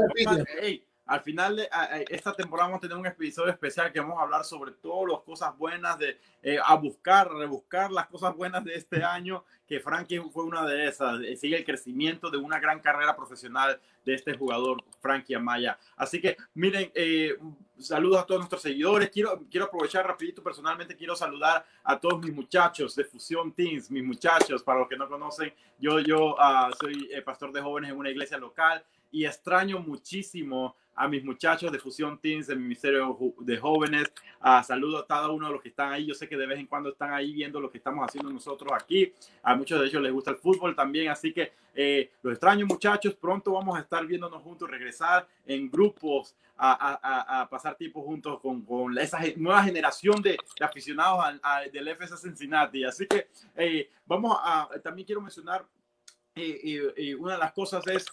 Hey, al final de esta temporada vamos a tener un episodio especial que vamos a hablar sobre todas las cosas buenas de eh, a buscar, rebuscar las cosas buenas de este año, que Frankie fue una de esas, eh, sigue el crecimiento de una gran carrera profesional de este jugador, Frankie Amaya. Así que miren, eh, saludos a todos nuestros seguidores. Quiero, quiero aprovechar rapidito, personalmente quiero saludar a todos mis muchachos de Fusión Teams, mis muchachos, para los que no conocen, yo, yo uh, soy pastor de jóvenes en una iglesia local y extraño muchísimo a mis muchachos de Fusión Teams, de mi Ministerio de Jóvenes. Uh, saludo a cada uno de los que están ahí. Yo sé que de vez en cuando están ahí viendo lo que estamos haciendo nosotros aquí. A muchos de ellos les gusta el fútbol también, así que eh, los extraño muchachos. Pronto vamos a estar viéndonos juntos, regresar en grupos a, a, a pasar tiempo juntos con, con, esa nueva generación de, aficionados del FC Cincinnati. Así que eh, vamos a, también quiero mencionar, eh, una de las cosas es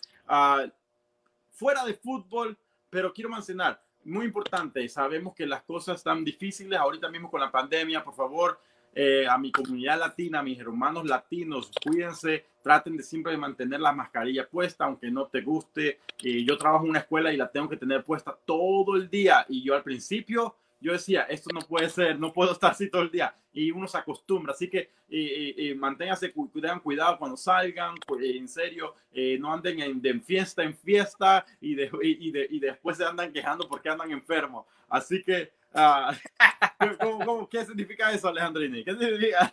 fuera de fútbol, pero quiero mencionar, muy importante, sabemos que las cosas están difíciles ahorita mismo con la pandemia, por favor, eh, a mi comunidad latina, a mis hermanos latinos, cuídense, traten de siempre mantener la mascarilla puesta, aunque no te guste. Eh, yo trabajo en una escuela y la tengo que tener puesta todo el día y yo al principio yo decía, esto no puede ser, no puedo estar así todo el día. Y uno se acostumbra. Así que eh, eh, manténganse, cuidan, cuidado cuando salgan, pues, en serio, eh, no anden en, de fiesta en fiesta y, de, y, de, y, después se andan quejando porque andan enfermos. Así que, uh, ¿cómo, cómo, qué significa eso, Alejandrini? ¿Qué significa?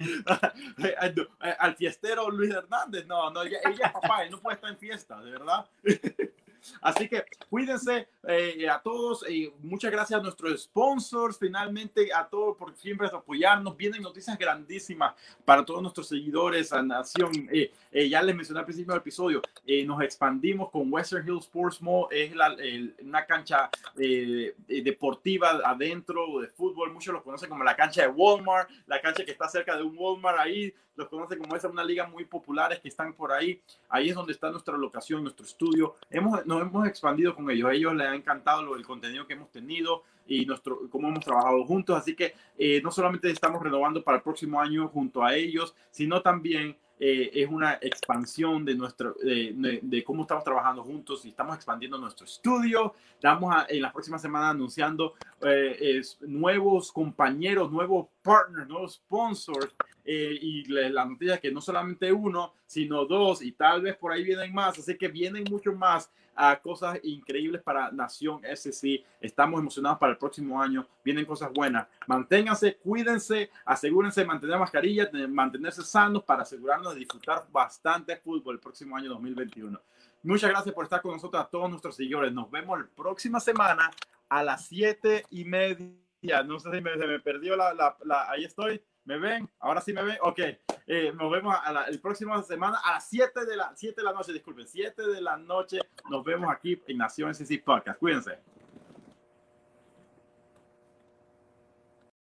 al fiestero Luis Hernández, no, no, ella, ella es papá, él no puede estar en fiesta, de verdad. Así que cuídense eh, a todos y muchas gracias a nuestros sponsors, finalmente a todos por siempre apoyarnos. Vienen noticias grandísimas para todos nuestros seguidores, a Nación. Eh, eh, ya les mencioné al principio del episodio, nos expandimos con Western Hills Sports Mall, es la, una cancha deportiva adentro de fútbol, muchos lo conocen como la cancha de Walmart, la cancha que está cerca de un Walmart ahí, los conocen como esa, una liga muy popular que están por ahí. Ahí es donde está nuestra locación, nuestro estudio. Hemos, nos hemos expandido con ellos. A ellos les ha encantado lo, el contenido que hemos tenido y nuestro, cómo hemos trabajado juntos. Así que eh, no solamente estamos renovando para el próximo año junto a ellos, sino también eh, es una expansión de, nuestro, de, de, cómo estamos trabajando juntos y estamos expandiendo nuestro estudio. Estamos a, en la próxima semana anunciando eh, es, nuevos compañeros, nuevos partners, nuevos sponsors. Eh, y la noticia es que no solamente uno, sino dos, y tal vez por ahí vienen más. Así que vienen mucho más a cosas increíbles para Nación SC. Estamos emocionados para el próximo año. Vienen cosas buenas. Manténganse, cuídense, asegúrense de mantener mascarilla, de mantenerse sanos para asegurarnos de disfrutar bastante fútbol el próximo año 2021. Muchas gracias por estar con nosotros a todos nuestros seguidores. Nos vemos la próxima semana a las siete y media. No sé si me, se me perdió la, la, la ahí estoy. ¿Me ven? ¿Ahora sí me ven? Ok. Eh, nos vemos a la, el próximo semana a las 7 de la, 7 de la noche, disculpen, 7 de la noche. Nos vemos aquí en Nación CC Podcast. Cuídense.